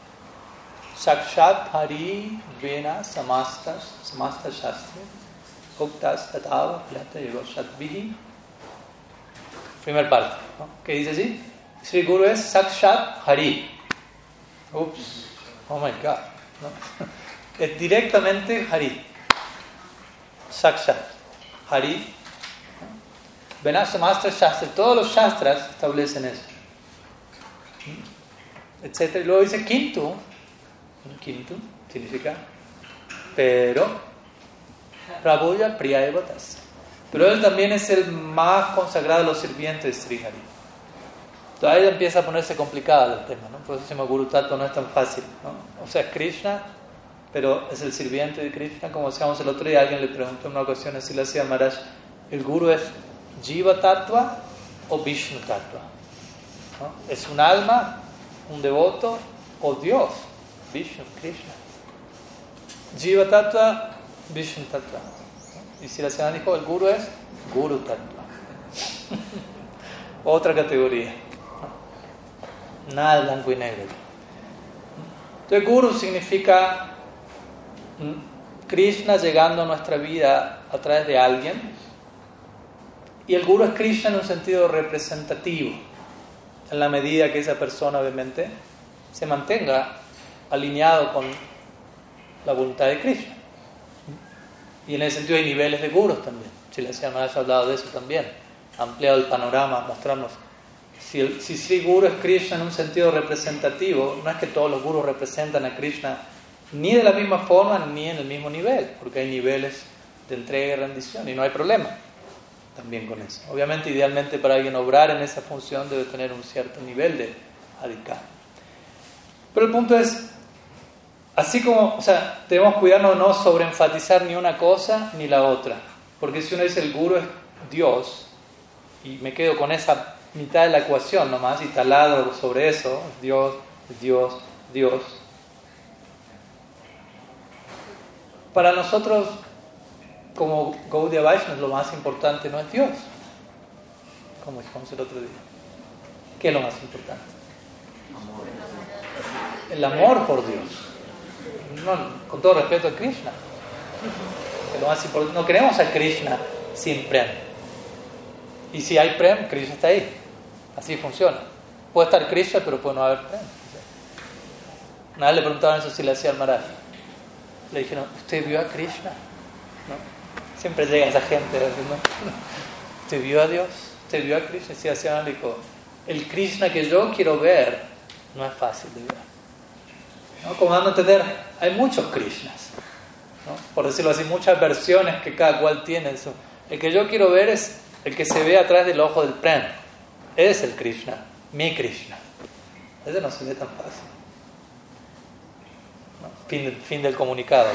Hari Vena Samastas Samasta Shastra Uktas Tatava Plata Yogoshatvihi Primer parte, ¿no? ¿qué dice así? Sri Guru es Sakshat Hari. Ups, oh my god. Es directamente Hari. Sakshat Hari. Venasa Master Shastra, todos los Shastras establecen eso. Etc. Y luego dice quinto, quinto significa pero Prabhuya Priya. Pero él también es el más consagrado de los sirvientes de Sri Hari. Entonces ahí empieza a ponerse complicado el tema, ¿no? Por eso Guru Tattva, no es tan fácil, ¿no? O sea, es Krishna, pero es el sirviente de Krishna, como decíamos el otro día, alguien le preguntó en una ocasión a Silasya Maharaj, ¿el Guru es Jiva Tattva o Vishnu Tattva? ¿Es un alma, un devoto o Dios? Vishnu, Krishna. Jiva Tattva, Vishnu Tattva. Y si la señora dijo, el guru es Guru Tattva. Otra categoría. Nada blanco y negro. Entonces, Guru significa Krishna llegando a nuestra vida a través de alguien. Y el Guru es Krishna en un sentido representativo, en la medida que esa persona obviamente se mantenga alineado con la voluntad de Krishna. Y en ese sentido hay niveles de gurus también. Si la Maharaj ha hablado de eso también. Ampliado el panorama, mostrarnos. Si, el, si Guru es Krishna en un sentido representativo, no es que todos los gurus representan a Krishna ni de la misma forma ni en el mismo nivel, porque hay niveles de entrega y rendición y no hay problema también con eso. Obviamente, idealmente para alguien obrar en esa función debe tener un cierto nivel de adhikar. Pero el punto es, Así como, o sea, debemos cuidarnos no sobreenfatizar ni una cosa ni la otra. Porque si uno dice el guru es Dios, y me quedo con esa mitad de la ecuación nomás, y talado sobre eso, Dios, Dios, Dios. Para nosotros, como Gaudiya Vaishnava, lo más importante no es Dios, como dijimos el otro día. ¿Qué es lo más importante? El amor por Dios no, con todo respeto a Krishna. no queremos a Krishna sin Prem. Y si hay Prem, Krishna está ahí. Así funciona. Puede estar Krishna, pero puede no haber Prem. Una vez le preguntaban eso si le hacía al Maharaj. Le dijeron, ¿usted vio a Krishna? ¿No? Siempre llega esa gente. ¿no? ¿Usted vio a Dios? ¿Usted vio a Krishna? Y si hacía dijo, el Krishna que yo quiero ver no es fácil de ver. ¿No? Como dando a entender, hay muchos Krishnas. Por decirlo así, muchas versiones que cada cual tiene. Eso. El que yo quiero ver es el que se ve atrás del ojo del Prem. Es el Krishna, mi Krishna. Ese no se ve tan fácil. Fin, del comunicado,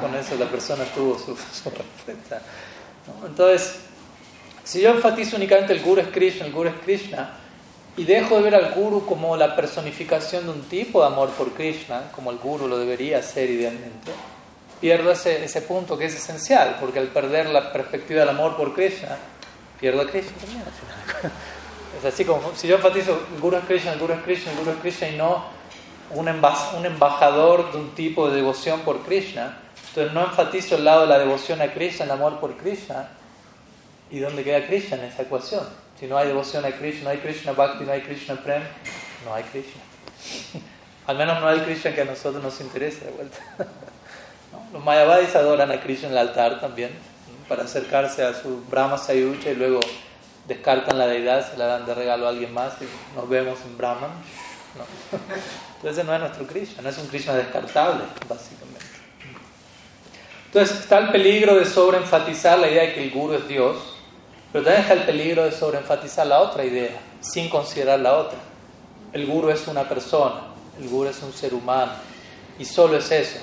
Con eso la persona tuvo su, respuesta. Entonces, si yo enfatizo únicamente el Guru es Krishna, el Guru es Krishna, y dejo de ver al Guru como la personificación de un tipo de amor por Krishna, como el Guru lo debería ser idealmente, pierdo ese, ese punto que es esencial, porque al perder la perspectiva del amor por Krishna, pierdo a Krishna también. Es así como si yo enfatizo el Guru es Krishna, el Guru es Krishna, el Guru es Krishna y no un, un embajador de un tipo de devoción por Krishna, entonces no enfatizo el lado de la devoción a Krishna, el amor por Krishna, ¿y dónde queda Krishna en esa ecuación? Si no hay devoción a Krishna, no hay Krishna Bhakti, no hay Krishna Prem, no hay Krishna. Al menos no hay Krishna que a nosotros nos interese de vuelta. Los Mayavadis adoran a Krishna en el altar también, para acercarse a su Brahma Sayucha y luego descartan la deidad, se la dan de regalo a alguien más y nos vemos en Brahman. Entonces no es nuestro Krishna, no es un Krishna descartable, básicamente. Entonces está el peligro de sobreenfatizar la idea de que el guru es Dios, pero también está el peligro de sobreenfatizar la otra idea, sin considerar la otra. El guru es una persona, el guru es un ser humano, y solo es eso.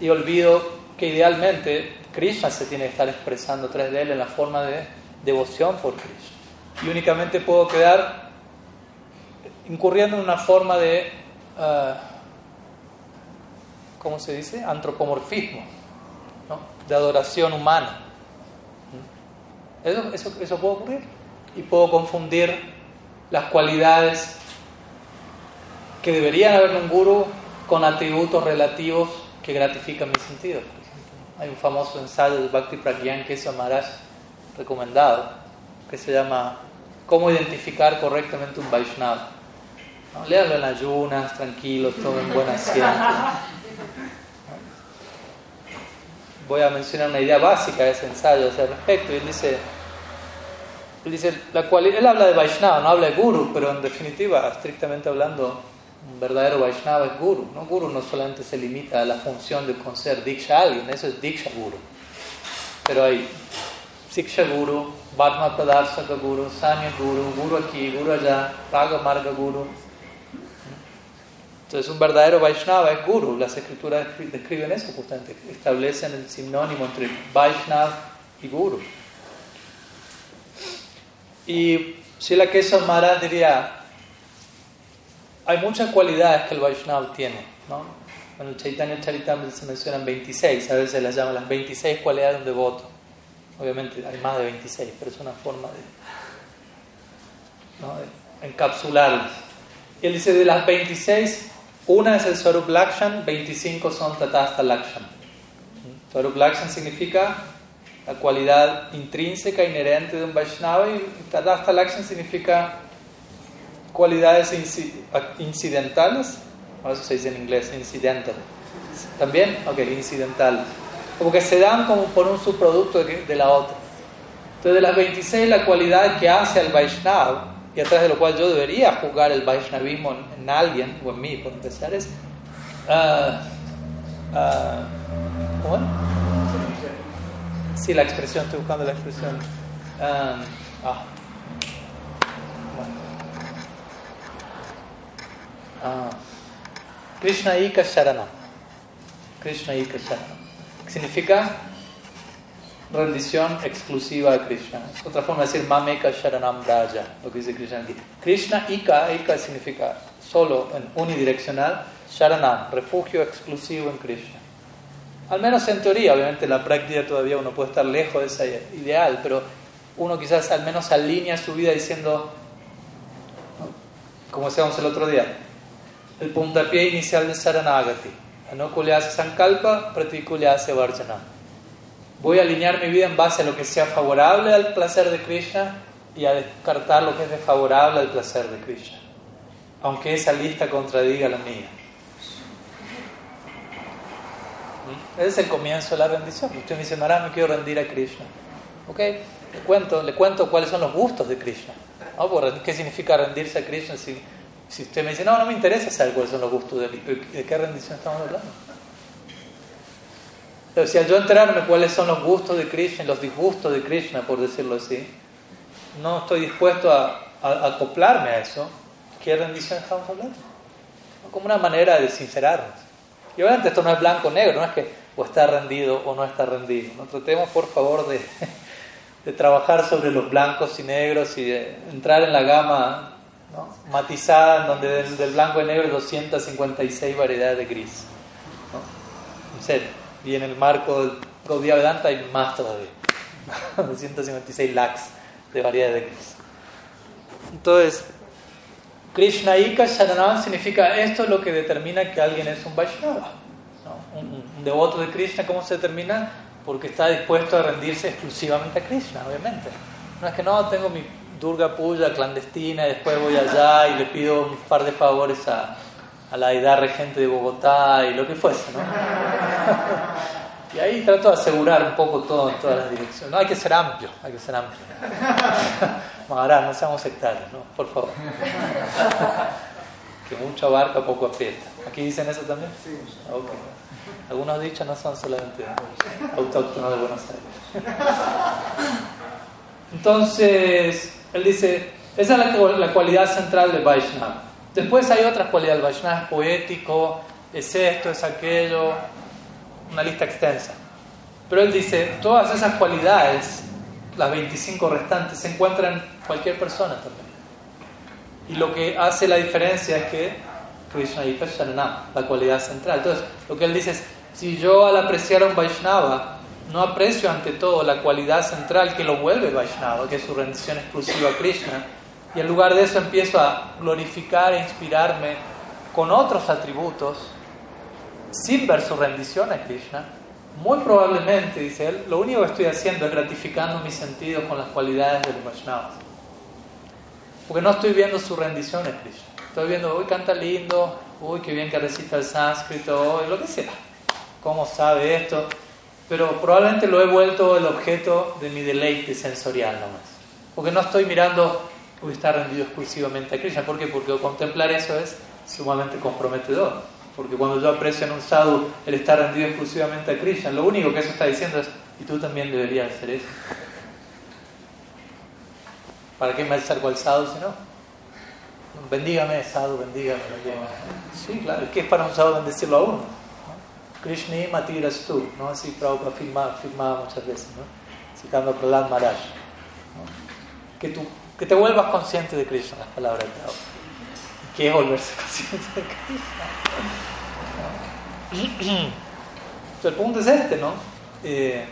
Y olvido que idealmente Krishna se tiene que estar expresando tras de él en la forma de devoción por Krishna. Y únicamente puedo quedar incurriendo en una forma de, uh, ¿cómo se dice? Antropomorfismo, ¿no? de adoración humana. Eso, eso, eso puede ocurrir. Y puedo confundir las cualidades que deberían haber en un guru con atributos relativos que gratifican mis sentidos. Hay un famoso ensayo de Bhakti Pragyan que es Maharaj recomendado, que se llama Cómo identificar correctamente un Vaishnava. ¿No? Léalo en ayunas, tranquilos, en buen asiento. Voy a mencionar una idea básica de ese ensayo ese respecto. Y él dice, él, dice la cual, él habla de Vaishnava, no habla de Guru, pero en definitiva, estrictamente hablando, un verdadero Vaishnava es Guru. ¿no? Guru no solamente se limita a la función de conceder Diksha a alguien, eso es Diksha Guru. Pero hay Siksha Guru, Bhatma Pradarsaka Guru, Sanya Guru, Guru aquí, Guru allá, Paga Marga Guru. Entonces un verdadero Vaishnava es Guru. Las escrituras describen eso justamente, establecen el sinónimo entre Vaishnava y Guru. Y si la Kesha Maharaj diría, hay muchas cualidades que el Vaishnava tiene. ¿no? En el Chaitanya Charitamrita se mencionan 26, a veces las llaman las 26 cualidades de un devoto. Obviamente hay más de 26, pero es una forma de, encapsularlas. Y él dice, de las 26, una es el Swarup Lakshan, 25 son Tatasta Lakshan. Swarup Lakshan significa la cualidad intrínseca, inherente de un Vaishnava, y Tatasta Lakshan significa cualidades incidentales, eso se dice en inglés, incidental. ¿También? Ok, incidentales. Como que se dan como por un subproducto de, la otra. Entonces, de las 26, la cualidad que hace al Vaishnava, y a través de lo cual yo debería juzgar el Vaishnavismo en, alguien, o en mí, por empezar, es. Uh, ¿Cómo Sí, la expresión, estoy buscando la expresión. ah. Ah. Krishna Ika Sharanam. Krishna Ika Sharanam. Significa rendición exclusiva a Krishna. otra forma de decir Mameka Sharanam Raja, lo que dice Krishna aquí. Krishna Ika, Ika significa solo, en unidireccional, Sharanam, refugio exclusivo en Krishna. Al menos en teoría, obviamente en la práctica todavía uno puede estar lejos de ese ideal, pero uno quizás al menos alinea su vida diciendo, como decíamos el otro día, el puntapié inicial de Saranagati. Anukulyasa Sankalpa, Pratikulyasa Varjana. Voy a alinear mi vida en base a lo que sea favorable al placer de Krishna y a descartar lo que es desfavorable al placer de Krishna. Aunque esa lista contradiga la mía. ¿Mm? Ese es el comienzo de la rendición. Usted me dice, ahora me quiero rendir a Krishna. Ok, le cuento, le cuento cuáles son los gustos de Krishna. ¿Qué significa rendirse a Krishna? Si, si usted me dice, no, no me interesa saber cuáles son los gustos de ¿de qué rendición estamos hablando? Pero si al yo enterarme cuáles son los gustos de Krishna, los disgustos de Krishna, por decirlo así, no estoy dispuesto a, acoplarme a eso, ¿qué rendición estamos hablando? Como una manera de sincerarnos. Y obviamente esto no es blanco o negro, no es que o está rendido o no está rendido. No tratemos, por favor, de, de trabajar sobre los blancos y negros y de entrar en la gama matizada en donde del, blanco y negro hay 256 variedades de gris. En serio. Y en el marco del Gaudiya Vedanta hay más todavía. 256 lakhs de variedades de gris. Entonces, Krishna Ika Sharanam significa esto es lo que determina que alguien es un Vaishnava. Un, un, devoto de Krishna, ¿cómo se determina? Porque está dispuesto a rendirse exclusivamente a Krishna, obviamente. No es que no, tengo mi Durga Puya clandestina y después voy allá y le pido un par de favores a, a la edad regente de Bogotá y lo que fuese, ¿no? y ahí trato de asegurar un poco todo en todas las direcciones. No, hay que ser amplio, hay que ser amplio. Maharaj, no seamos sectarios, ¿no? Por favor. que mucho abarca, poco aprieta. ¿Aquí dicen eso también? Sí. Okay. Algunos dichos no son solamente autóctonos de Buenos Aires. Entonces, él dice, esa es la, cualidad central de Vaishnava. Después hay otras cualidades, Vaishnava es poético, es esto, es aquello, una lista extensa. Pero él dice, todas esas cualidades, las 25 restantes, se encuentran en cualquier persona también. Y lo que hace la diferencia es que Krishna y la cualidad central. Entonces, lo que él dice es, si yo al apreciar un Vaishnava, no aprecio ante todo la cualidad central que lo vuelve Vaishnava, que es su rendición exclusiva a Krishna, y en lugar de eso empiezo a glorificar e inspirarme con otros atributos, sin ver su rendición a Krishna, muy probablemente, dice él, lo único que estoy haciendo es gratificando mis sentidos con las cualidades del Vaishnava. Porque no estoy viendo su rendición a Krishna. Estoy viendo, uy, canta lindo, uy, qué bien que recita el sánscrito, uy, lo que sea. ¿Cómo sabe esto? pero probablemente lo he vuelto el objeto de mi deleite sensorial nomás. Porque no estoy mirando, está rendido exclusivamente a Krishna. ¿Por qué? Porque contemplar eso es sumamente comprometedor. Porque cuando yo aprecio en un sadhu el estar rendido exclusivamente a Krishna, lo único que eso está diciendo es, y tú también deberías hacer eso. ¿Para qué me acerco al sadhu si no? Bendígame, sadhu, bendígame. Sí, claro, es que es para un sadhu bendecirlo a uno. Krishna Matiras tú, ¿no? Así Prabhupada afirmaba muchas veces, ¿no? Citando a Prahlad Maharaj. Que, tú, que te vuelvas consciente de Krishna, las palabras de Prabhupada. ¿Qué es volverse consciente de Krishna? El punto es este, ¿no? Eh,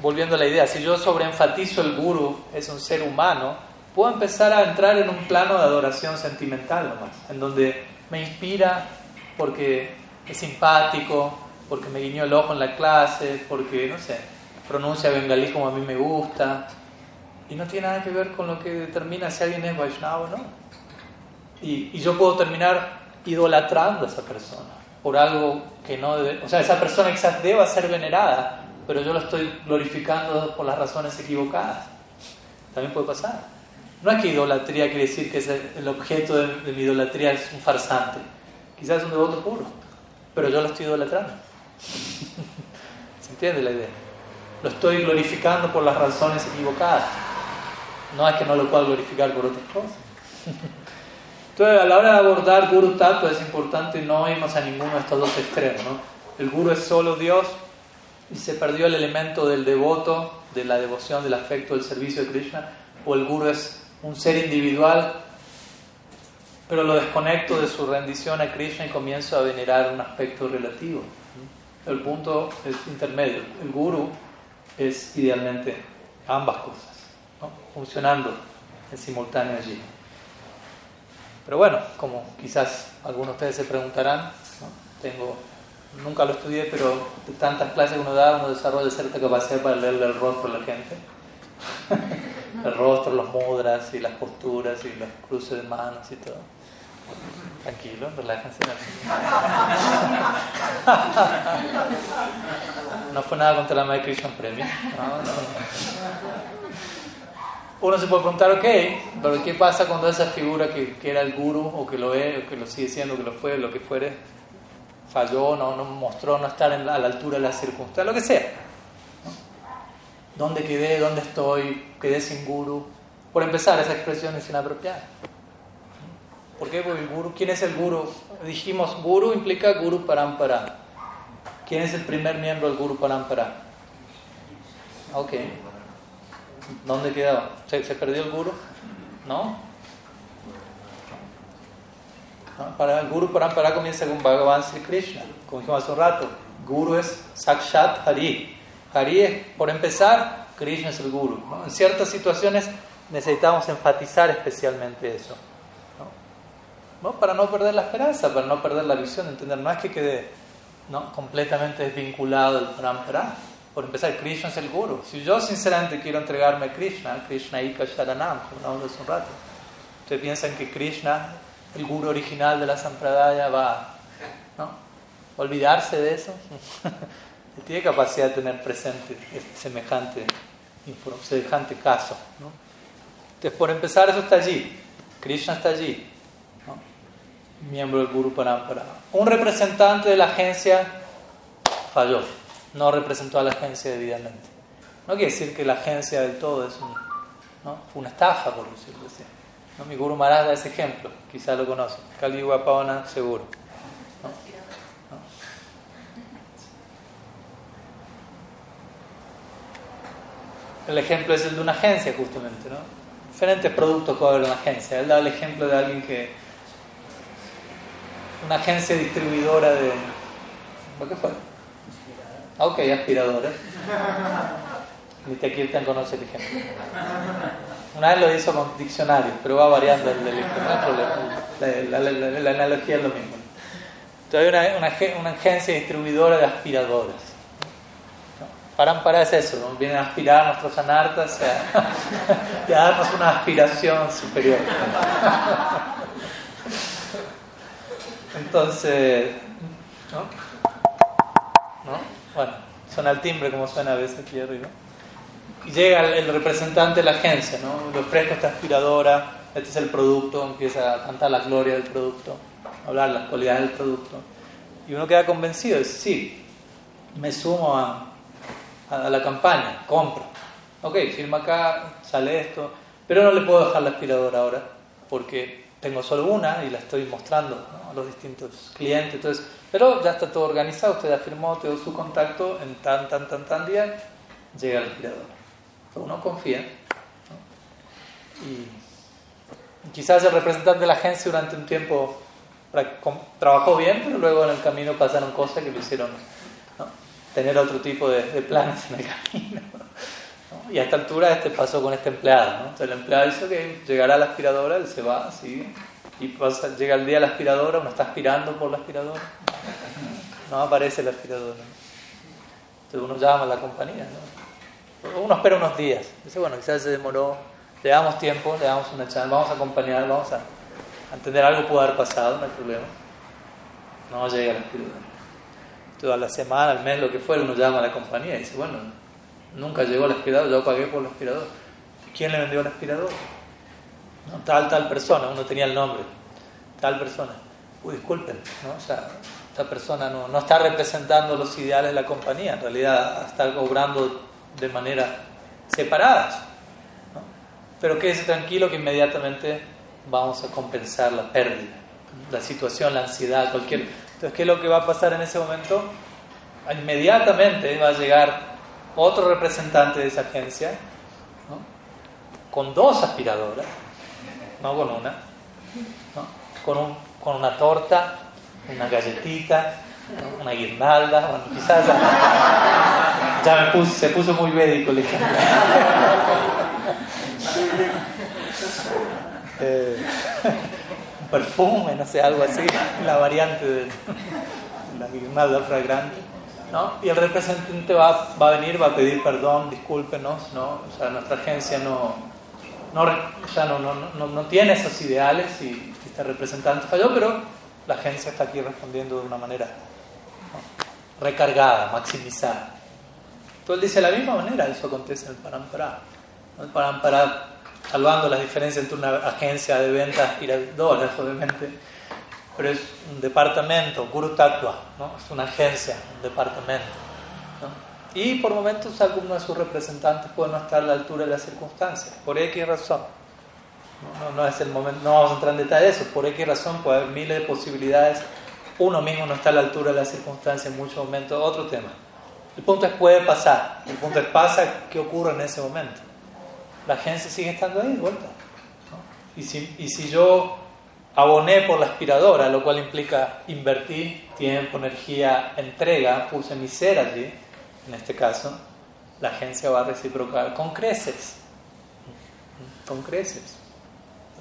volviendo a la idea, si yo sobreenfatizo el guru es un ser humano, puedo empezar a entrar en un plano de adoración sentimental nomás, en donde me inspira porque es simpático, porque me guiñó el ojo en la clase, porque, no sé, pronuncia bengalí como a mí me gusta. Y no tiene nada que ver con lo que determina si alguien es Vaishnava o no. Y, yo puedo terminar idolatrando a esa persona por algo que no debe. O sea, esa persona quizás deba ser venerada, pero yo lo estoy glorificando por las razones equivocadas. También puede pasar. No es que idolatría quiere decir que el objeto de, de mi idolatría es un farsante. Quizás es un devoto puro pero yo lo estoy idolatrando. ¿Se entiende la idea? Lo estoy glorificando por las razones equivocadas. No es que no lo pueda glorificar por otras cosas. Entonces, a la hora de abordar Guru Tattva es importante no irnos a ninguno de estos dos extremos. ¿no? El Guru es solo Dios y se perdió el elemento del devoto, de la devoción, del afecto, del servicio de Krishna, o el Guru es un ser individual pero lo desconecto de su rendición a Krishna y comienzo a venerar un aspecto relativo. El punto es intermedio. El guru es idealmente ambas cosas, funcionando en simultáneo allí. Pero bueno, como quizás algunos de ustedes se preguntarán, tengo, nunca lo estudié, pero de tantas clases que uno da, uno desarrolla cierta capacidad para leerle el rostro a la gente. el rostro, los mudras y las posturas y los cruces de manos y todo. Tranquilo, relájense. No fue nada contra la Madre Christian Premium. Uno se puede preguntar, ok, pero ¿qué pasa cuando esa figura que, era el guru, o que lo es, o que lo sigue siendo, que lo fue, lo que fuere, falló, no, no mostró no estar a la altura de las circunstancias, lo que sea? ¿Dónde quedé? ¿Dónde estoy? ¿Quedé sin guru? Por empezar, esa expresión es inapropiada. ¿Por qué? Porque el guru, ¿quién es el guru? Dijimos, guru implica guru parampara. ¿Quién es el primer miembro del guru parampara? Ok. ¿Dónde quedó? ¿Se, perdió el guru? ¿No? Para el guru parampara comienza con Bhagavan Sri Krishna, como dijimos hace un rato. Guru es Sakshat Hari. Hari es, por empezar, Krishna es el guru. En ciertas situaciones necesitamos enfatizar especialmente eso. ¿no? Para no perder la esperanza, para no perder la visión, entender, no es que quede ¿no? completamente desvinculado del parampara. Por empezar, Krishna es el guru. Si yo sinceramente quiero entregarme a Krishna, Krishna Ika Sharanam, como hablamos hace un rato, ustedes piensan que Krishna, el guru original de la Sampradaya, va ¿no? olvidarse de eso. tiene capacidad de tener presente semejante, semejante caso. Entonces, por empezar, eso está allí. Krishna está allí, miembro del Guru Parampara. Un representante de la agencia falló, no representó a la agencia debidamente. No quiere decir que la agencia del todo es un, ¿no? fue una estafa, por decirlo así. ¿No? Mi Guru Maharaj da ese ejemplo, quizás lo conocen. Kali Pavana, seguro. El ejemplo es el de una agencia, justamente, ¿no? Diferentes productos en una agencia. Él da el ejemplo de alguien que. Una agencia distribuidora de. ¿Qué fue? Ah, ok, aspiradores. Ni Kirtan conoce el ejemplo. Una vez lo hizo con diccionarios, pero va variando el del La, la, analogía es lo mismo. Entonces hay una, una, una agencia distribuidora de aspiradores para es eso, vienen a aspirar a nuestros anartas y a, darnos una aspiración superior. Entonces, ¿no? ¿no? Bueno, suena el timbre como suena a veces aquí arriba. Llega el, representante de la agencia, ¿no? Le ofrezco esta aspiradora, este es el producto, empieza a cantar la gloria del producto, a hablar las cualidades del producto. Y uno queda convencido, dice, sí, me sumo a, a la campaña, compra. Ok, firma acá, sale esto, pero no le puedo dejar la aspiradora ahora porque tengo solo una y la estoy mostrando a los distintos clientes. Entonces, pero ya está todo organizado, usted ya firmó, todo su contacto, en tan, tan, tan, tan día llega la aspiradora. Uno confía. Y quizás el representante de la agencia durante un tiempo trabajó bien, pero luego en el camino pasaron cosas que lo hicieron tener otro tipo de, planes en el camino. Y a esta altura este pasó con este empleado. ¿no? Entonces el empleado dice que llegará la aspiradora, él se va así, y pasa, llega el día la aspiradora, uno está aspirando por la aspiradora, no aparece la aspiradora. Entonces uno llama a la compañía. ¿no? Uno espera unos días. Dice, bueno, quizás se demoró, le damos tiempo, le damos una chance, vamos a acompañar, vamos a, entender algo puede haber pasado, no hay problema. No llega la aspiradora toda la semana, al mes, lo que fuera, uno llama a la compañía y dice, bueno, nunca llegó el aspirador, yo pagué por el aspirador. ¿Quién le vendió el aspirador? Tal, tal persona, uno tenía el nombre, tal persona. Uy, disculpen, ¿no? O sea, esta persona no, no está representando los ideales de la compañía, en realidad está cobrando de manera separadas. ¿no? Pero quédese tranquilo que inmediatamente vamos a compensar la pérdida, la situación, la ansiedad, cualquier entonces, ¿qué es lo que va a pasar en ese momento? Inmediatamente va a llegar otro representante de esa agencia con dos aspiradoras, no con una, con, un, con una torta, una galletita, una guirnalda, bueno, quizás ya, me se puso muy médico el ejemplo. eh, perfume, no sé, algo así, la variante de la guirnalda fragrante. ¿No? Y el representante va, va, a venir, va a pedir perdón, discúlpenos, ¿no? O sea, nuestra agencia no, no, no, no, no, tiene esos ideales y este representante falló, pero la agencia está aquí respondiendo de una manera recargada, maximizada. Entonces dice de la misma manera, eso acontece en el Parampara. El Parampara salvando las diferencias entre una agencia de ventas y las dólares, obviamente, pero es un departamento, Guru Tattva, ¿no? es una agencia, un departamento. Y por momentos algunos de sus representantes pueden no estar a la altura de las circunstancias, por X razón. No, no, es el momento, no vamos a entrar en detalle de eso, por X razón puede haber miles de posibilidades, uno mismo no está a la altura de las circunstancias en muchos momentos, otro tema. El punto es puede pasar, el punto es pasa, ¿qué ocurre en ese momento? La agencia sigue estando ahí de vuelta. Y, si, y si yo aboné por la aspiradora, lo cual implica invertir tiempo, energía, entrega, puse mi ser allí, en este caso, la agencia va a reciprocar con creces. Con creces.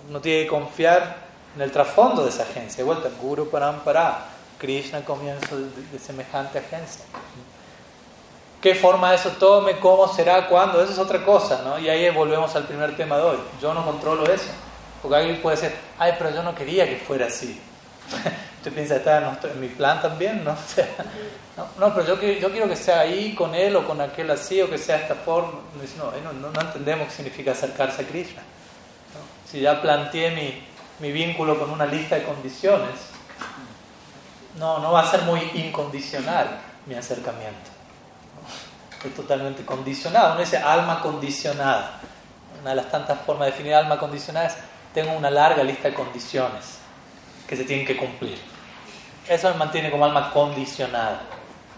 Uno tiene que confiar en el trasfondo de esa agencia. De vuelta, Guru Parampara, Krishna comienzo de, semejante agencia. ¿Qué forma eso tome? ¿Cómo será? ¿Cuándo? Eso es otra cosa, ¿no? Y ahí volvemos al primer tema de hoy. Yo no controlo eso. Porque alguien puede decir, ay, pero yo no quería que fuera así. Usted piensa, está en, mi plan también, ¿no? no, pero yo, yo, quiero que sea ahí con él o con aquel así o que sea esta forma. No, no, no entendemos qué significa acercarse a Krishna. Si ya planteé mi, mi vínculo con una lista de condiciones, no, no va a ser muy incondicional mi acercamiento. Es totalmente condicionado. Uno dice alma condicionada. Una de las tantas formas de definir alma condicionada es tengo una larga lista de condiciones que se tienen que cumplir. Eso me mantiene como alma condicionada.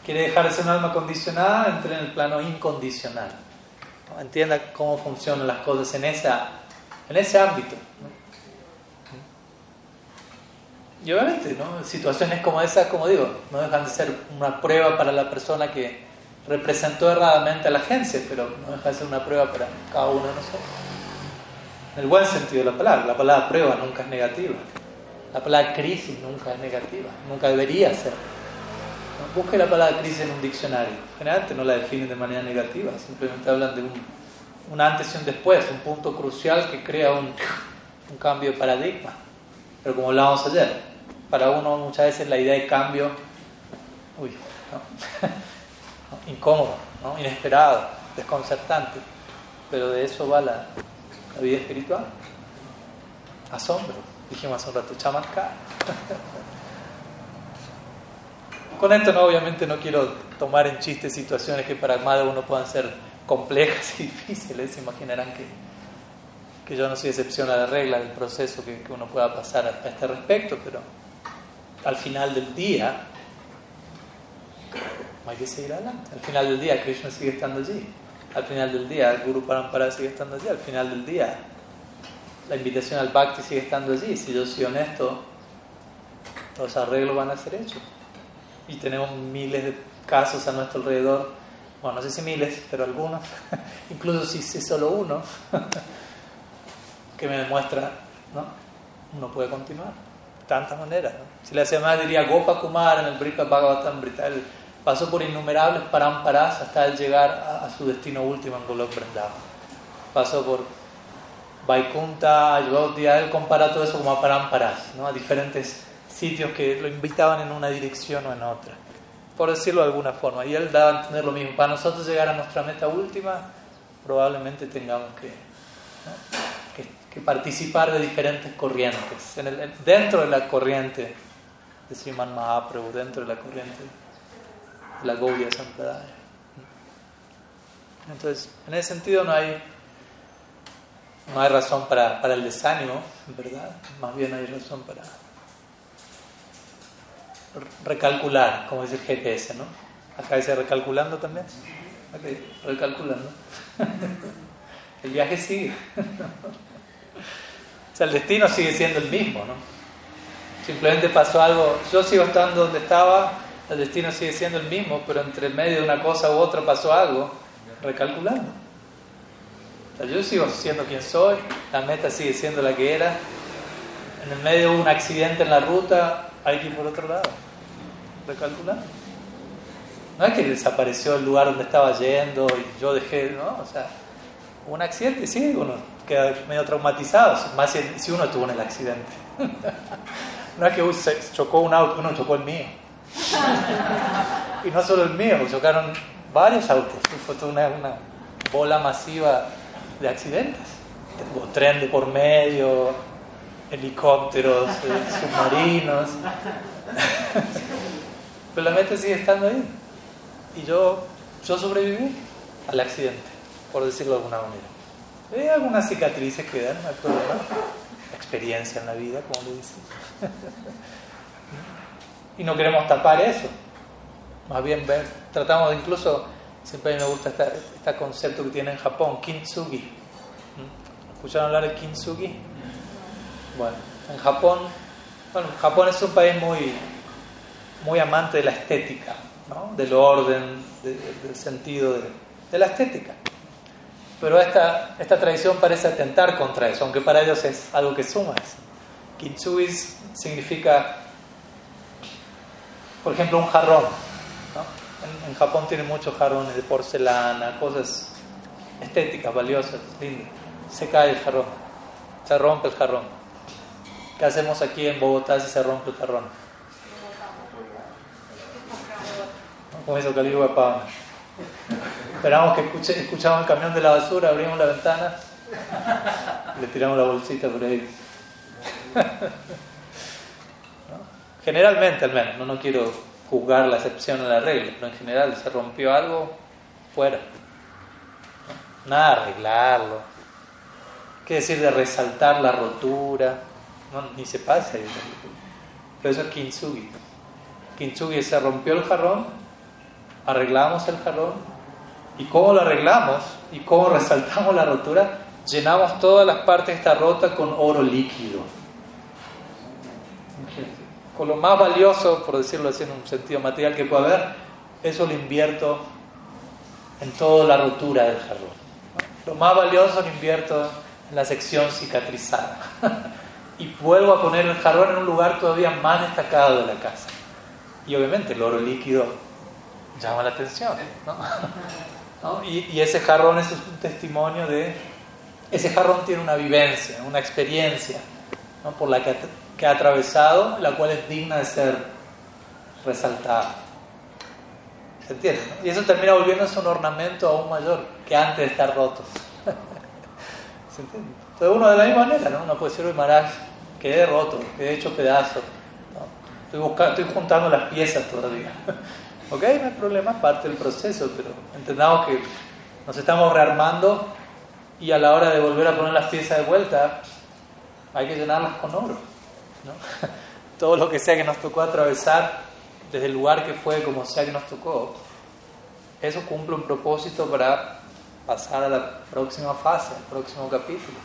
Quiere dejar de ser un alma condicionada, entre en el plano incondicional. Entienda cómo funcionan las cosas en, esa, en ese ámbito. Y obviamente, ¿no? situaciones como esas, como digo, no dejan de ser una prueba para la persona que representó erradamente a la agencia, pero no deja de ser una prueba para cada uno de nosotros. En el buen sentido de la palabra, la palabra prueba nunca es negativa. La palabra crisis nunca es negativa, nunca debería ser. Busque la palabra crisis en un diccionario. Generalmente no la definen de manera negativa, simplemente hablan de un, un antes y un después, un punto crucial que crea un, un cambio de paradigma. Pero como hablábamos ayer, para uno muchas veces la idea de cambio, uy, incómodo, inesperado, desconcertante, pero de eso va la, vida espiritual. Asombro, dijimos hace un rato, chamarca. Con esto no, obviamente no quiero tomar en chiste situaciones que para más de uno puedan ser complejas y difíciles, se imaginarán que, que yo no soy excepción a la regla del proceso que, que uno pueda pasar a este respecto, pero al final del día hay que seguir adelante. Al final del día Krishna sigue estando allí. Al final del día el Guru Parampara sigue estando allí. Al final del día la invitación al Bhakti sigue estando allí. Si yo soy honesto, los arreglos van a ser hechos. Y tenemos miles de casos a nuestro alrededor. Bueno, no sé si miles, pero algunos. Incluso si es solo uno. que me demuestra, ¿no? Uno puede continuar tantas maneras. Si le hace más, diría Gopa Kumar en el Brika Bhagavatam Él pasó por innumerables paramparas hasta el llegar a, su destino último en Golok Vrindavan. Pasó por Vaikunta, Ayodhya, él compara todo eso como a paramparas, ¿no? a diferentes sitios que lo invitaban en una dirección o en otra, por decirlo de alguna forma. Y él daba a entender lo mismo. Para nosotros llegar a nuestra meta última, probablemente tengamos que que participar de diferentes corrientes, en el, dentro de la corriente de Sriman Mahaprabhu, dentro de la corriente la Gaudiya Sampradaya. Entonces, en ese sentido no hay, no hay razón para, para el desánimo, ¿verdad? Más bien hay razón para recalcular, como dice el GPS, ¿no? Acá dice recalculando también. Recalculando. el viaje sigue el destino sigue siendo el mismo, ¿no? Simplemente pasó algo, yo sigo estando donde estaba, el destino sigue siendo el mismo, pero entre medio de una cosa u otra pasó algo, recalculando. yo sigo siendo quien soy, la meta sigue siendo la que era, en el medio hubo un accidente en la ruta, hay que ir por otro lado, recalculando. No es que desapareció el lugar donde estaba yendo y yo dejé, ¿no? O sea, un accidente, sí, uno queda medio traumatizado, más si, uno tuvo en el accidente. no es que se chocó un auto, uno chocó el mío. y no solo el mío, chocaron varios autos. Fue toda una, bola masiva de accidentes. tren de por medio, helicópteros, eh, submarinos. Pero la mente sigue estando ahí. Y yo, yo sobreviví al accidente, por decirlo de alguna manera. Hay algunas cicatrices que dan, no hay problema. Experiencia en la vida, como le dicen. y no queremos tapar eso. Más bien ver, tratamos de incluso, siempre me gusta este, concepto que tiene en Japón, kintsugi. ¿Escucharon hablar de kintsugi? Bueno, en Japón, bueno, Japón es un país muy, muy amante de la estética, ¿no? del orden, del sentido de, la estética. Pero esta, esta tradición parece atentar contra eso, aunque para ellos es algo que suma. Kintsugi significa, por ejemplo, un jarrón. ¿no? En, Japón tienen muchos jarrones de porcelana, cosas estéticas, valiosas, lindas. Se cae el jarrón, se rompe el jarrón. ¿Qué hacemos aquí en Bogotá si se rompe el jarrón? Como Caligo Pablo. Esperamos que escuche, escuchamos el camión de la basura, abrimos la ventana, le tiramos la bolsita por ahí. Generalmente, al menos, no, no quiero juzgar la excepción a la regla, pero en general, se rompió algo, fuera. Nada arreglarlo. ¿Qué decir de resaltar la rotura? No, ni se pasa. Pero eso es kintsugi. Kintsugi se rompió el jarrón, arreglamos el jarrón, y cómo lo arreglamos y cómo resaltamos la rotura, llenamos todas las partes de esta rota con oro líquido. Con lo más valioso, por decirlo así en un sentido material que pueda haber, eso lo invierto en toda la rotura del jarrón. Lo más valioso lo invierto en la sección cicatrizada. y vuelvo a poner el jarrón en un lugar todavía más destacado de la casa. Y obviamente el oro líquido llama la atención. ¿no? Y, ese jarrón es un testimonio de... Ese jarrón tiene una vivencia, una experiencia por la que, que ha atravesado, la cual es digna de ser resaltada. ¿Se entiende? Y eso termina volviéndose un ornamento aún mayor que antes de estar roto. ¿Se entiende? Entonces uno de la misma manera, ¿no? Uno puede decir, Maharaj, quedé roto, quedé hecho pedazo. Estoy, buscando, estoy juntando las piezas todavía. ok, no hay problema, es parte del proceso, pero entendamos que nos estamos rearmando y a la hora de volver a poner las piezas de vuelta, hay que llenarlas con oro. ¿No? Todo lo que sea que nos tocó atravesar, desde el lugar que fue, como sea que nos tocó, eso cumple un propósito para pasar a la próxima fase, al próximo capítulo.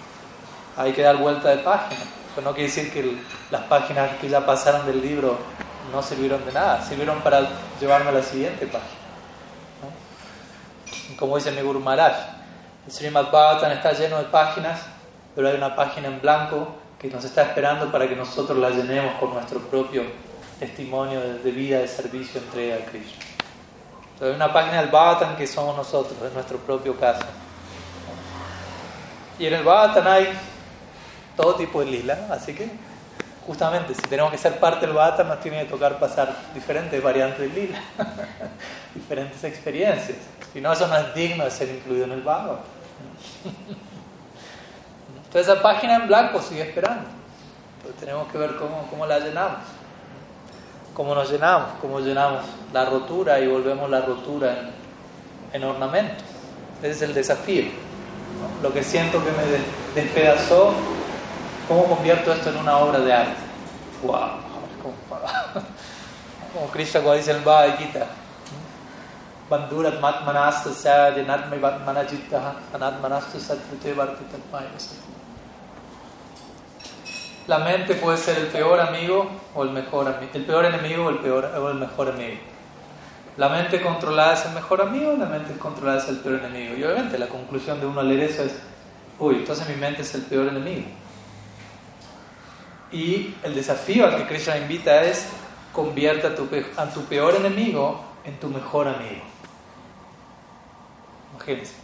Hay que dar vuelta de página. Pero no quiere decir que las páginas que ya pasaron del libro no sirvieron de nada, sirvieron para llevarme a la siguiente página. Como dice mi Guru Maharaj, el Srimad Bhagavatam está lleno de páginas, pero hay una página en blanco que nos está esperando para que nosotros la llenemos con nuestro propio testimonio de, vida, de servicio, entrega a Krishna. Entonces, hay una página del Bhagavatam que somos nosotros, es nuestro propio caso. Y en el Bhagavatam hay todo tipo de lila, así que justamente si tenemos que ser parte del bata nos tiene que tocar pasar diferentes variantes de lila, diferentes experiencias. Si no, eso no es digno de ser incluido en el vago. Entonces esa página en blanco sigue esperando. Entonces tenemos que ver cómo, cómo la llenamos. Cómo nos llenamos, cómo llenamos la rotura y volvemos la rotura en, en ornamento. Ese es el desafío. Lo que siento que me despedazó ¿Cómo convierto esto en una obra de arte? ¡Wow! Como Krishna cuando dice el Bhagavad Gita. Bandurat matmanasta sadyanatmai manajitta anatmanastu satvite La mente puede ser el peor amigo o el mejor amigo, el peor enemigo o el, peor, o el mejor amigo. La mente controlada es el mejor amigo, la mente controlada es el peor enemigo. Y obviamente la conclusión de uno al leer eso es, uy, entonces mi mente es el peor enemigo. Y el desafío al que Krishna invita es convierte a tu, a tu peor enemigo en tu mejor amigo. Imagínense.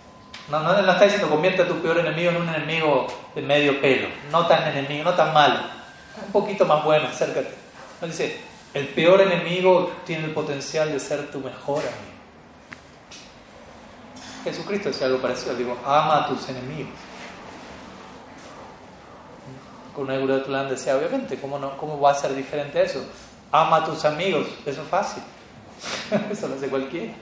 No, no, está diciendo convierte a tu peor enemigo en un enemigo de medio pelo, no tan enemigo, no tan malo, un poquito más bueno, acércate. No dice, el peor enemigo tiene el potencial de ser tu mejor amigo. Jesucristo decía algo parecido, digo, ama a tus enemigos. Guru Tulan decía, obviamente, ¿cómo, no, ¿cómo va a ser diferente eso? Ama a tus amigos, eso es fácil. eso lo hace cualquiera.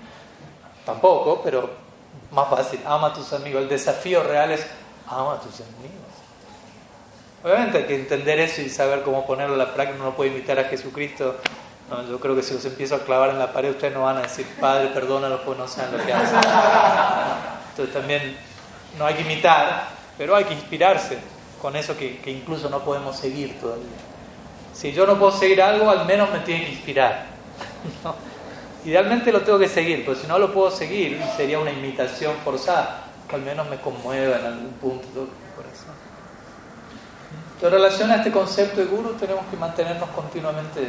Tampoco, pero más fácil, ama a tus amigos. El desafío real es ama a tus amigos. Obviamente hay que entender eso y saber cómo ponerlo a la práctica. Uno no puede imitar a Jesucristo. yo creo que si los empiezo a clavar en la pared, ustedes no van a decir, Padre, perdónalos porque no saben lo que hacen. Entonces también no hay que imitar, pero hay que inspirarse con eso que, incluso no podemos seguir todavía. Si yo no puedo seguir algo, al menos me tiene que inspirar. Idealmente lo tengo que seguir, pero si no lo puedo seguir, sería una imitación forzada, que al menos me conmueva en algún punto del corazón. En relación a este concepto de guru, tenemos que mantenernos continuamente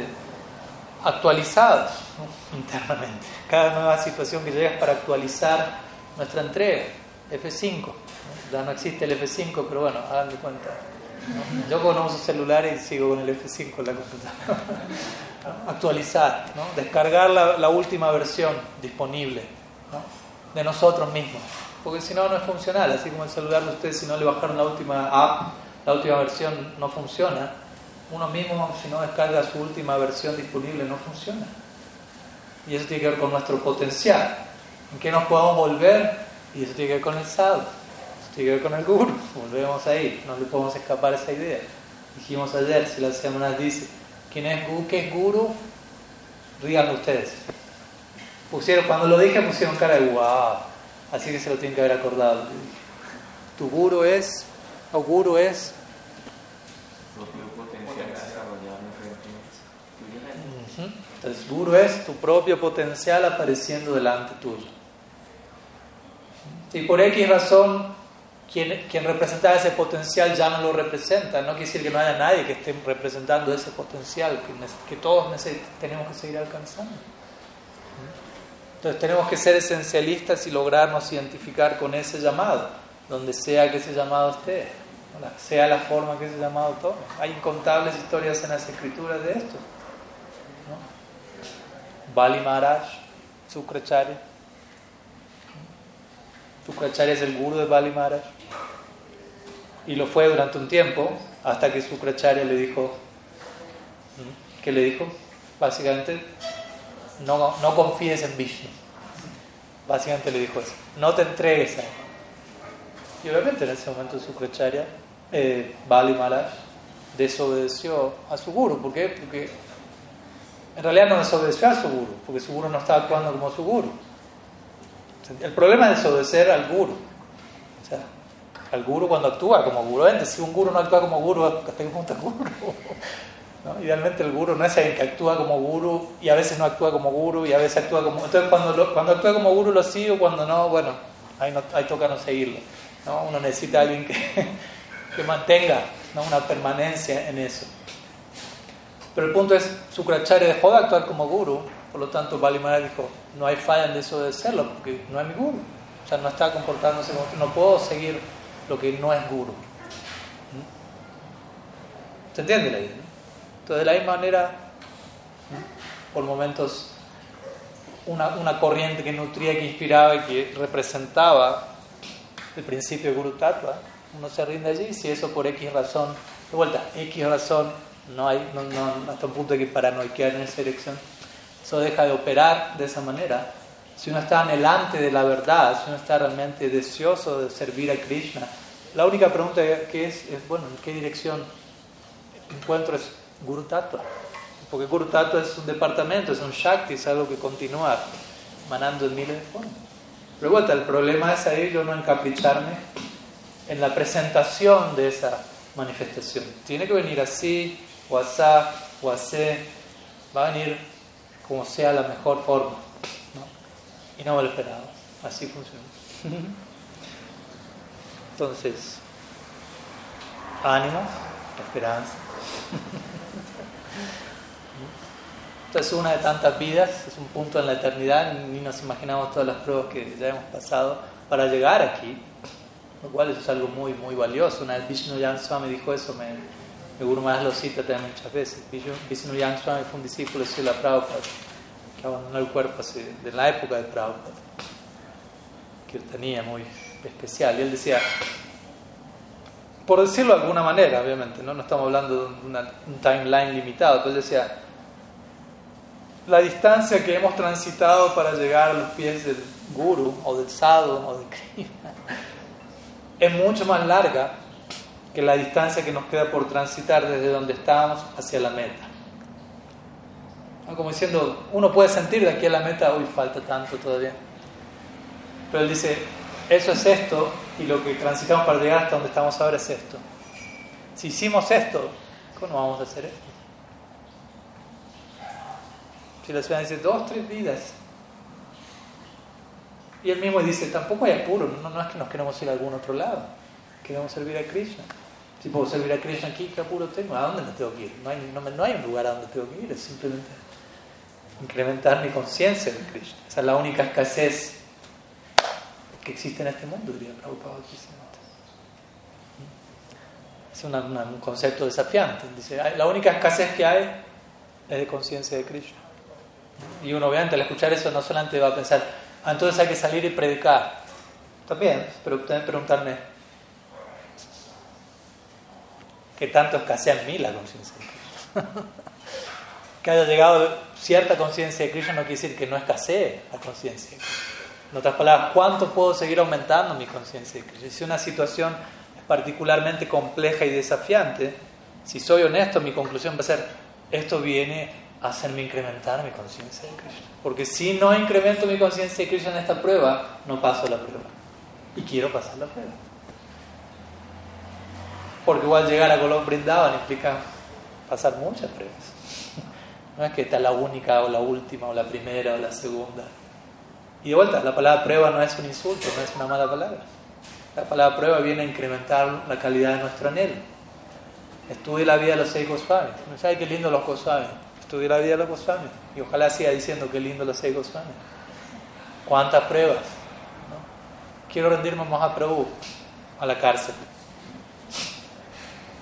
actualizados internamente. Cada nueva situación que llega es para actualizar nuestra entrega. F5. Ya no existe el F5, pero bueno, hagan de cuenta. Yo como no uso celulares y sigo con el F5 en la computadora. Actualizar, ¿no? descargar la, última versión disponible de nosotros mismos. Porque si no, no es funcional. Así como el celular de ustedes, si no le bajaron la última app, la última versión no funciona. Uno mismo, si no descarga su última versión disponible, no funciona. Y eso tiene que ver con nuestro potencial. ¿En qué nos podemos volver? Y eso tiene que ver con el sadhu, eso tiene que ver con el guru. Volvemos ahí, no le podemos escapar a esa idea. Dijimos ayer, si la semana dice, ¿quién es guru? ¿Qué es guru? Ríganlo ustedes. Pusieron, cuando lo dije pusieron cara de wow, así que se lo tienen que haber acordado. Tu guru es, o guru es Entonces, guru es tu propio potencial apareciendo delante tuyo. Y por X razón, quien, quien representaba ese potencial ya no lo representa. No quiere decir que no haya nadie que esté representando ese potencial que, todos tenemos que seguir alcanzando. Entonces tenemos que ser esencialistas y lograrnos identificar con ese llamado, donde sea que ese llamado esté, sea la forma que ese llamado tome. Hay incontables historias en las escrituras de esto. Bali Maharaj, Sukracharya, Sukracharya es el guru de Bali Maharaj. Y lo fue durante un tiempo, hasta que Sukracharya le dijo, ¿qué le dijo? Básicamente, no, no confíes en Vishnu. Básicamente le dijo eso, no te entregues a él. Y obviamente en ese momento Sukracharya, eh, Bali Maharaj, desobedeció a su guru. ¿Por qué? Porque en realidad no desobedeció a su guru, porque su guru no estaba actuando como su guru. El problema es desobedecer al guru. Al guru cuando actúa como guru. Si un guru no actúa como guru, ¿hasta qué punto es guru? Idealmente el guru no es alguien que actúa como guru y a veces no actúa como guru y a veces actúa como... Entonces cuando, cuando actúa como guru lo sigo, cuando no, bueno, ahí, ahí toca no seguirlo. ¿no? Uno necesita a alguien que, que mantenga una permanencia en eso. Pero el punto es, Sukracharya dejó de actuar como guru por lo tanto, Balimara dijo, no hay falla en eso de serlo, porque no es mi guru. O sea, no está comportándose como... No puedo seguir lo que no es guru. ¿Mm? ¿Se entiende la idea? Entonces, de la misma manera, ¿Mm? por momentos, una, una, corriente que nutría, que inspiraba y que representaba el principio de Guru Tattva, uno se rinde allí, si eso por X razón, de vuelta, X razón, no hay, no, no, hasta un punto de que paranoiquear en esa dirección eso deja de operar de esa manera. Si uno está anhelante de la verdad, si uno está realmente deseoso de servir a Krishna, la única pregunta que es, es bueno, ¿en qué dirección encuentro es Guru Tattva? Porque Guru Tattva es un departamento, es un Shakti, es algo que continúa manando en miles de formas. Pero el problema es ahí yo no encapricharme en la presentación de esa manifestación. Tiene que venir así, o asá, o así, va a venir como sea la mejor forma. Y no lo esperado. Así funciona. Entonces, ánimo, esperanza. Entonces, una de tantas vidas, es un punto en la eternidad, ni nos imaginamos todas las pruebas que ya hemos pasado para llegar aquí, lo cual es algo muy, muy valioso. Una vez Vishnu Jan Swami dijo eso, me, me Guru lo cita también muchas veces. Vishnu Yang Swami fue un discípulo de Srila Prabhupada que abandonó el cuerpo así, de la época de Prabhupada, que él tenía muy especial. Y él decía, por decirlo de alguna manera, obviamente, no, no estamos hablando de un timeline limitado, entonces decía, la distancia que hemos transitado para llegar a los pies del guru o del sadhu o del krishna es mucho más larga que la distancia que nos queda por transitar desde donde estábamos hacia la meta. Como diciendo, uno puede sentir de aquí a la meta, uy, falta tanto todavía. Pero él dice, eso es esto y lo que transitamos para llegar hasta donde estamos ahora es esto. Si hicimos esto, ¿cómo vamos a hacer esto? Si la ciudad dice dos, tres vidas. Y él mismo dice, tampoco hay apuro, no, no es que nos queremos ir a algún otro lado, queremos servir a Krishna. Si puedo servir a Krishna aquí, ¿qué apuro tengo? ¿A dónde me tengo que ir? No hay, no, no hay un lugar a donde tengo que ir, es simplemente incrementar mi conciencia de Krishna. Esa es la única escasez que existe en este mundo, diría Prabhupada Es un concepto desafiante. Dice, la única escasez que hay es de conciencia de Krishna. Y uno obviamente al escuchar eso no solamente va a pensar, ah, entonces hay que salir y predicar. También, pero también preguntarme, ¿qué tanto escasea en mí la conciencia de Krishna? que haya llegado cierta conciencia de Krishna no quiere decir que no escasee la conciencia de. En otras palabras, ¿cuánto puedo seguir aumentando mi conciencia de Krishna? Si una situación es particularmente compleja y desafiante, si soy honesto, mi conclusión va a ser, esto viene a hacerme incrementar mi conciencia de Krishna. Porque si no incremento mi conciencia de Krishna en esta prueba, no paso la prueba. Y quiero pasar la prueba. Porque igual llegar a Golok Brindavan implica pasar muchas pruebas. No es que esta es la única o la última o la primera o la segunda. Y de vuelta, la palabra prueba no es un insulto, no es una mala palabra. La palabra prueba viene a incrementar la calidad de nuestro anhelo. Estudie la vida de los seis Goswamis. ¿No sabe qué lindo los Goswamis? Estudie la vida de los Goswamis. Y ojalá siga diciendo qué lindo los seis Goswamis. ¿Cuántas pruebas? Quiero rendirme más a Prabhu a la cárcel.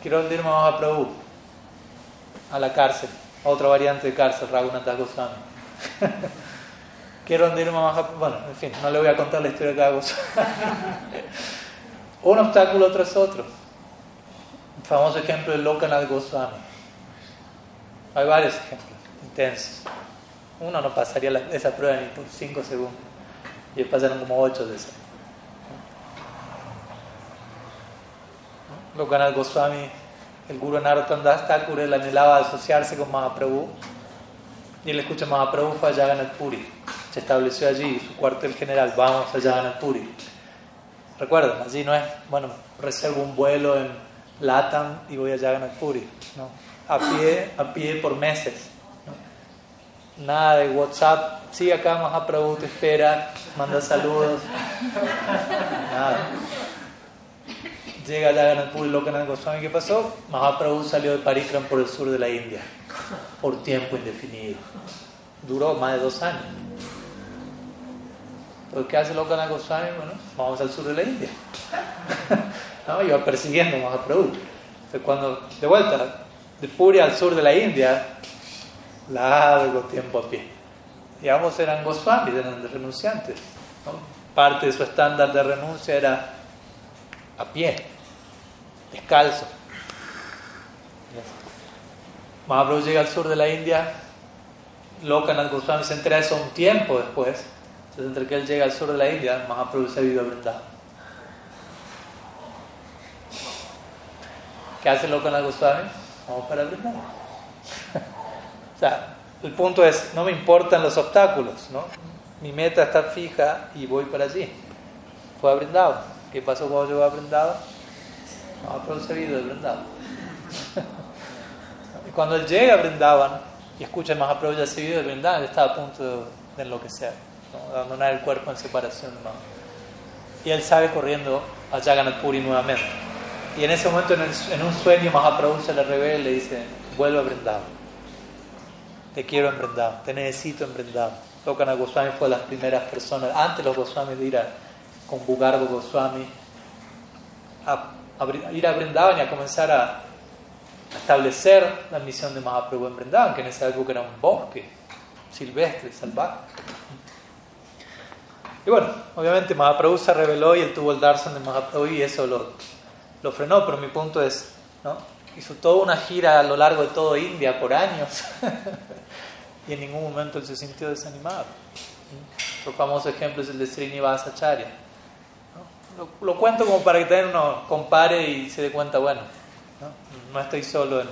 Quiero rendirme más a Prabhu a la cárcel. Otra variante de cárcel, Raghunath Goswami. quiero rendirme más a... Bueno, en fin, no le voy a contar la historia de cada. Un obstáculo tras otro. El famoso ejemplo de Lokanath Goswami. Hay varios ejemplos intensos. Uno no pasaría esa prueba ni por 5 segundos. Y pasaron como 8 de esas. Lokanath Goswami, el Guru Narottam Das Thakur, él anhelaba asociarse con Mahaprabhu. Y él escucha Mahaprabhu fue a Jagannath Puri se estableció allí su cuartel general, vamos a Jagannath Puri. Recuerden, allí no es, bueno, reservo un vuelo en Latam y voy a Jagannath Puri, no, a pie, a pie por meses. Nada de WhatsApp, sí, acá Mahaprabhu te espera, manda saludos, nada. Llega Jagannath Lokanath Goswami, ¿qué pasó? Mahaprabhu salió de Parikram por el sur de la India, por tiempo indefinido. Duró más de dos años. ¿qué hace Lokanath Goswami? Bueno, vamos al sur de la India. ¿No? Iba persiguiendo Mahaprabhu. Entonces, cuando, de vuelta, de Puri al sur de la India, largo tiempo a pie. Y eran Goswamis, eran renunciantes. Parte de su estándar de renuncia era a pie, descalzo. Mahaprabhu llega al sur de la India, Lokanath Goswami se entera eso un tiempo después entonces, entre que él llega al sur de la India, Mahaprabhu se ha ido a Vrindavan. ¿Qué hace la Goswami? Vamos para Vrindavan. o sea, el punto es, no me importan los obstáculos, ¿no? Mi meta está fija y voy para allí. Fue a Vrindavan. ¿Qué pasó cuando llegó a Vrindavan? Mahaprabhu se ha ido a Vrindavan. y cuando él llega a Vrindavan y escucha a Mahaprabhu ya se ha ido a Vrindavan, él está a punto de enloquecer abandonar el cuerpo en separación. Y él sale corriendo a Jagannath Puri nuevamente. Y en ese momento, en, un sueño, Mahaprabhu se le revela y le dice: Vuelve a Vrindavan. Te quiero en Vrindavan, te necesito en Vrindavan. Lokanath Goswami fue de las primeras personas, antes los Goswami de ir a, con Bugardo Goswami, a, ir a Vrindavan y a comenzar a, establecer la misión de Mahaprabhu en Vrindavan, que en esa época era un bosque silvestre, salvaje. Y bueno, obviamente Mahaprabhu se reveló y él tuvo el darshan de Mahaprabhu y eso lo, lo frenó, pero mi punto es, ¿no? hizo toda una gira a lo largo de todo India por años y en ningún momento él se sintió desanimado. Otro famoso ejemplo es el de Srinivasacharya. ¿No? Lo, lo, cuento como para que uno compare y se dé cuenta, bueno, no, no estoy solo en,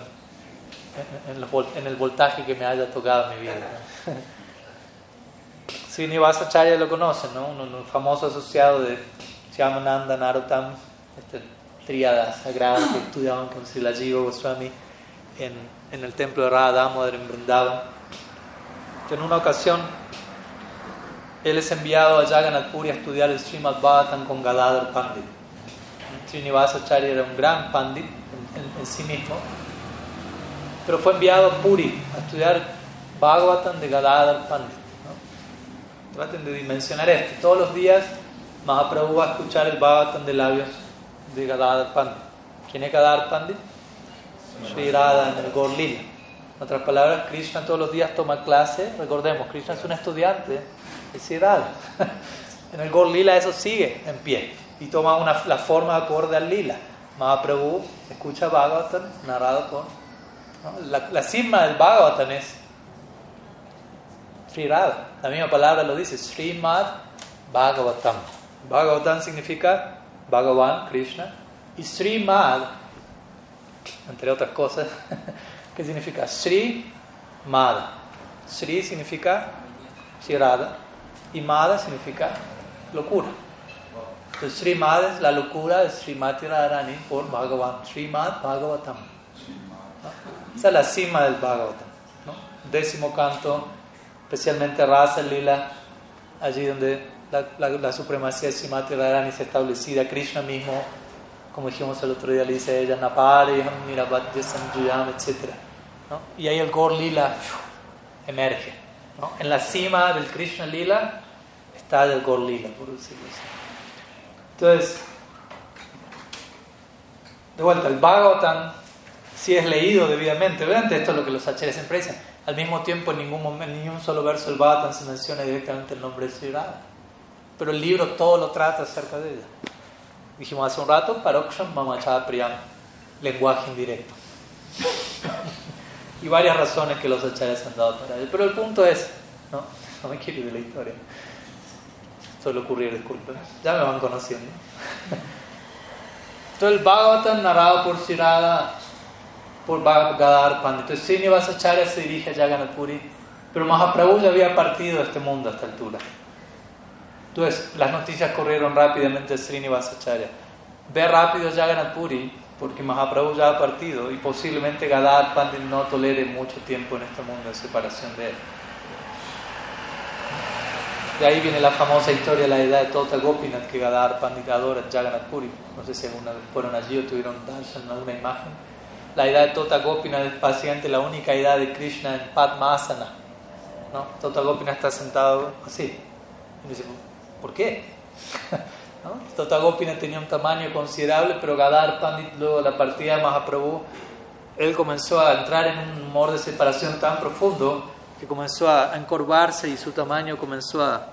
en, en, en, el voltaje que me haya tocado en mi vida. Srinivasacharya lo conocen, ¿no? Un, un famoso asociado de Shyamananda Narottam, este, tríada sagrada que estudiaban con Srila Jiva Goswami en, en el templo de Radha Damodar en Vrindavan. En una ocasión, él es enviado a Jagannath Puri a estudiar el Srimad Bhagavatam con Gadadhar Pandit. Srinivasacharya era un gran pandit en, sí mismo, pero fue enviado a Puri a estudiar Bhagavatam de Gadadhar Pandit. Traten de dimensionar esto. Todos los días Mahaprabhu va a escuchar el Bhagavatam de labios de Gadadhar Pandit. ¿Quién es Gadadhar Pandit? Sri Radha en el Gorlila. En otras palabras, Krishna todos los días toma clase. Recordemos, Krishna es un estudiante Sri en el Gorlila eso sigue en pie y toma una, la forma acorde al lila. Mahaprabhu escucha Bhagavatam narrado por. La, la cima del Bhagavatam es Sri Radha. La misma palabra lo dice, Srimad Bhagavatam. Bhagavatam significa Bhagavan, Krishna, y Srimad, entre otras cosas, ¿qué significa? Sri Mad. Sri significa Shirada y Mada significa locura. Entonces Srimad es la locura de Srimati Radharani por Bhagavan, Srimad Bhagavatam. ¿no? Esa es la cima del Bhagavatam. Décimo canto, especialmente Rasa Lila, allí donde la, la, la supremacía de Srimati Radharani es establecida, Krishna mismo, como dijimos el otro día, le dice ella, Napare, Mirabat, Sanjuyam, etc. Y ahí el Gor Lila emerge. ¿No? En la cima del Krishna Lila está el Gor Lila, por decirlo así. Entonces, de vuelta, el Bhagavatam, si es leído debidamente, obviamente esto es lo que los achares siempre dicen, al mismo tiempo en ningún, momento, en ningún solo verso del Bhagavatam se menciona directamente el nombre de Sri Radha pero el libro todo lo trata acerca de ella. Dijimos hace un rato, Paroksham Mamachada Priyam, lenguaje indirecto. Y varias razones que los acharyas han dado para ello. Pero el punto es, no, no me quiero ir de la historia. Suele ocurrir, disculpen. Ya me van conociendo. Entonces el Bhagavatam narrado por Sirada, por Gadar Pandit. Entonces Srinivasacharya se dirige a Jagannath Puri, pero Mahaprabhu ya había partido de este mundo a esta altura. Entonces, las noticias corrieron rápidamente a Srinivasacharya. Ve rápido Jagannath Puri, porque Mahaprabhu ya ha partido y posiblemente Gadar Pandit no tolere mucho tiempo en este mundo de separación de él. De ahí viene la famosa historia de la edad de Tota Gopinath que Gadar Pandit adora Jagannath Puri. No sé si alguna vez fueron allí o tuvieron darshan alguna imagen. La edad de Tota Gopinath es básicamente la única edad de Krishna en Padmasana. ¿no? Tota Gopinath está sentado así. Y dice, ¿Por qué? ¿No? Gopinath tenía un tamaño considerable, pero Gadar Pandit, luego la partida de Mahaprabhu, él comenzó a entrar en un humor de separación tan profundo que comenzó a encorvarse y su tamaño comenzó a,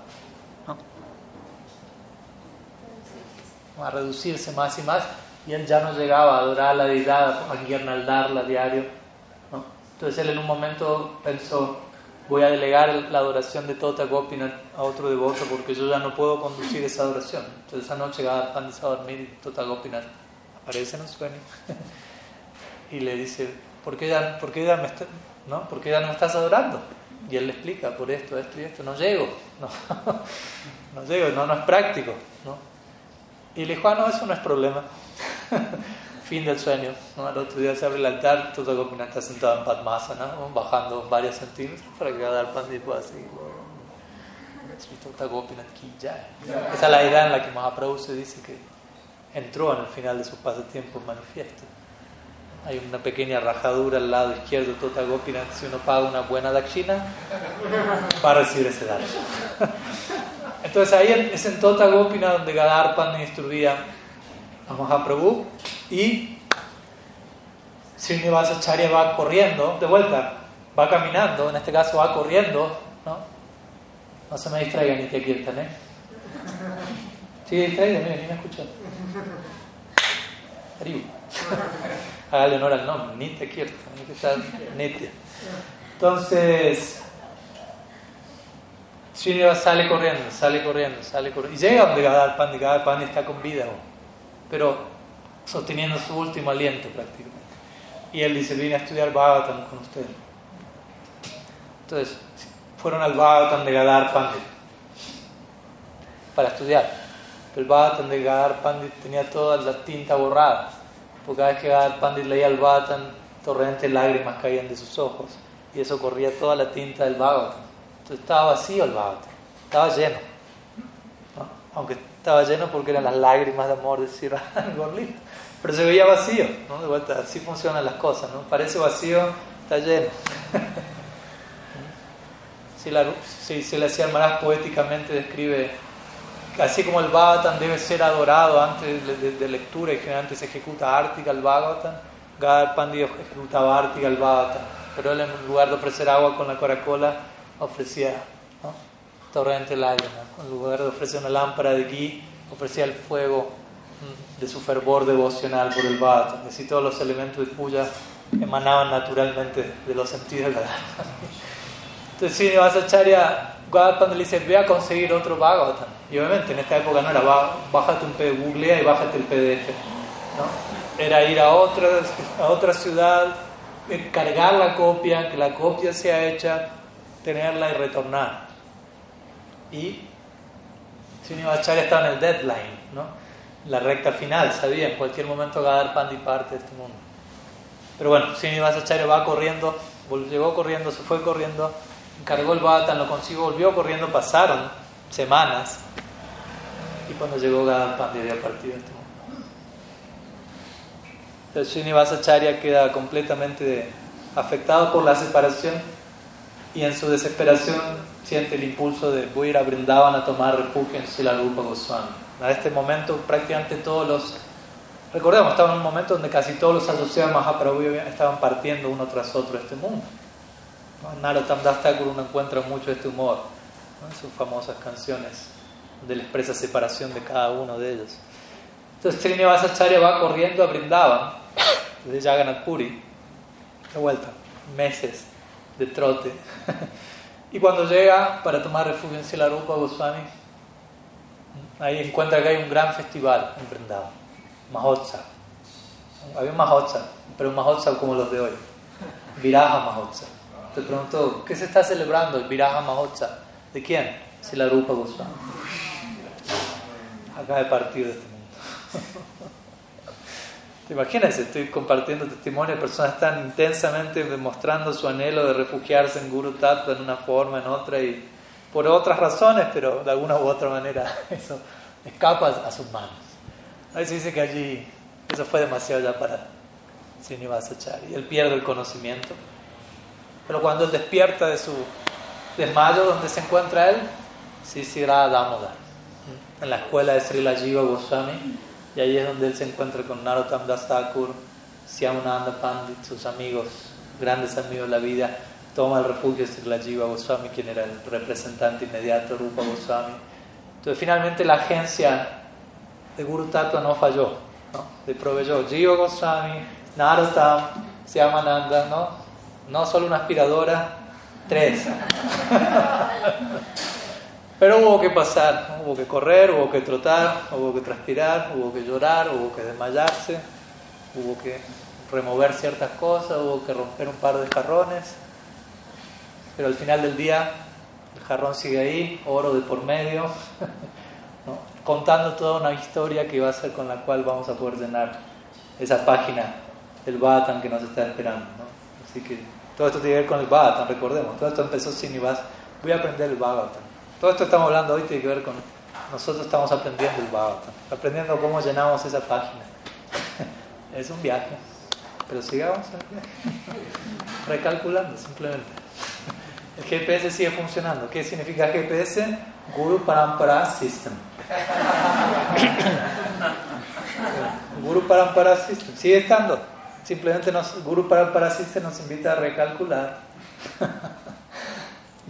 a reducirse más y más y él ya no llegaba a adorar a la deidad, a guirnaldarla a diario. ¿no? Entonces él en un momento pensó, voy a delegar la adoración de Tota Gopinath a otro devoto porque yo ya no puedo conducir esa adoración. Entonces esa noche Gadar a dormir y Tota Gopinath aparece en un sueño y le dice, ¿por qué ya, por qué ya, me, está, ¿no? ¿por qué ya no me estás adorando? Y él le explica, por esto, esto y esto, no llego, no, no llego, no, no es práctico. ¿no? Y le dijo, ah, no, eso no es problema. fin del sueño. ¿no? Al otro día se abre el altar, Tota Gopinath está sentado en Padmasana, ¿no? bajando varios centímetros para que cada pandit pueda seguir. Esa es la idea en la que Mahaprabhu se dice que entró en el final de sus pasatiempos manifiesto. Hay una pequeña rajadura al lado izquierdo de Tota Gopinath. Si uno paga una buena dakshina, va a recibir ese darshan. Entonces ahí es en Tota Gopinath donde Gadar Pandit instruía a Mahaprabhu y Srinivasacharya va corriendo, de vuelta, va caminando, en este caso va corriendo, ¿no? No se me distraigan ni te quietan, ¿eh? Sí, distraído, miren, ni me escuchan. Haribu. Hágale honor al nombre, Kirtan, tiene que estar Nitya. Entonces, Srinivas sale corriendo, sale corriendo, sale corriendo. Y llega donde Gadar Pandi, Gadar Pandi está con vida, pero sosteniendo su último aliento prácticamente. Y él dice, vine a estudiar Bhagavatam con ustedes. Entonces, fueron al Bhagavatam de Gadar Pandit para estudiar. Pero el Bhagavatam de Gadar Pandit tenía toda la tinta borrada. Porque cada vez que Gadar Pandit leía el Bhagavatam, torrentes lágrimas caían de sus ojos. Y eso corría toda la tinta del Bhagavatam. Entonces estaba vacío el Bhagavatam, estaba lleno. Aunque estaba lleno porque eran las lágrimas de amor de Sri Gorlita. Pero se veía vacío, ¿no? De vuelta, así funcionan las cosas, ¿no? Parece vacío, está lleno. si, la, si le hacía más poéticamente describe así como el Bhagavatam debe ser adorado antes de, lectura y generalmente se ejecuta Ártica el Bhagavatam, Gadar Pandi ejecutaba Ártica el Bhagavatam, pero él en lugar de ofrecer agua con la Coca-Cola ofrecía ¿no? torrente lágrimas, en lugar de ofrecer una lámpara de gui ofrecía el fuego mm, de su fervor devocional por el Bhagavatam, así todos los elementos de puya emanaban naturalmente de los sentidos de la Entonces Srinivasacharya Gadar le dice, ve a conseguir otro Bhagavatam y obviamente en esta época no era bájate un PDF, googlea y bájate el PDF. ¿no? Era ir a otra, a otra ciudad, cargar la copia, que la copia sea hecha, tenerla y retornar. Y Srinivacharya estaba en el deadline, ¿no? la recta final, sabía, en cualquier momento va a dar parte de este mundo. Pero bueno, Srinivacharya va corriendo, llegó corriendo, se fue corriendo, cargó el Bhatan, lo consiguió, volvió corriendo, pasaron semanas y cuando llegó Gadar había partido este mundo. Entonces Srinivasacharya queda completamente afectado por la separación y en su desesperación siente el impulso de voy a ir a Brindavan a tomar refugio en Silarupa Goswami. A este momento prácticamente todos los... Recordemos, estaba en un momento donde casi todos los asociados Mahaprabhu estaban partiendo uno tras otro de este mundo. Narottam Das Thakur uno encuentra mucho este humor en sus famosas canciones de la expresa separación de cada uno de ellos. Entonces Srinivasacharya va corriendo a Brindavan, desde Jagannath Puri, de vuelta, meses de trote. y cuando llega para tomar refugio en Silarupa Goswami, ahí encuentra que hay un gran festival en Brindavan, Mahotsav. Había un Mahotsav, pero un Mahotsav como los de hoy, Viraja Mahotsav. Te preguntó, ¿qué se está celebrando el Viraja Mahotsav? ¿De quién? Silarupa Goswami acaba de partir de este mundo. ¿Te imaginas? Estoy compartiendo testimonio de personas tan intensamente demostrando su anhelo de refugiarse en Guru Tattva en una forma, en otra, y por otras razones, pero de alguna u otra manera eso escapa a sus manos. A veces dice que allí eso fue demasiado ya para Srinivasacharya y él pierde el conocimiento. Pero cuando él despierta de su desmayo, donde se encuentra él, sí, Damodar en la escuela de Srila Jiva Goswami y ahí es donde él se encuentra con Narottam Das Thakur, Syamunanda Pandit, sus amigos, grandes amigos de la vida, toma el refugio de Jiva Goswami, quien era el representante inmediato de Rupa Goswami. Entonces finalmente la agencia de Guru Tattva no falló, ¿no? le proveyó Jiva Goswami, Narottam, Syamananda, ¿no? no solo una aspiradora, tres. Pero hubo que pasar, hubo que correr, hubo que trotar, hubo que transpirar, hubo que llorar, hubo que desmayarse, hubo que remover ciertas cosas, hubo que romper un par de jarrones. Pero al final del día el jarrón sigue ahí, oro de por medio, contando toda una historia que va a ser con la cual vamos a poder llenar esa página del Bhatan que nos está esperando. Así que todo esto tiene que ver con el Bhatan, recordemos, todo esto empezó sin Ibas. Voy a aprender el Bhagavatam. Todo esto estamos hablando hoy tiene que ver con nosotros estamos aprendiendo el Bhagavatam, aprendiendo cómo llenamos esa página. es un viaje, pero sigamos recalculando simplemente. El GPS sigue funcionando. ¿Qué significa GPS? Guru Parampara System. Guru Parampara System. Sigue estando. Simplemente nos, Guru Parampara System nos invita a recalcular.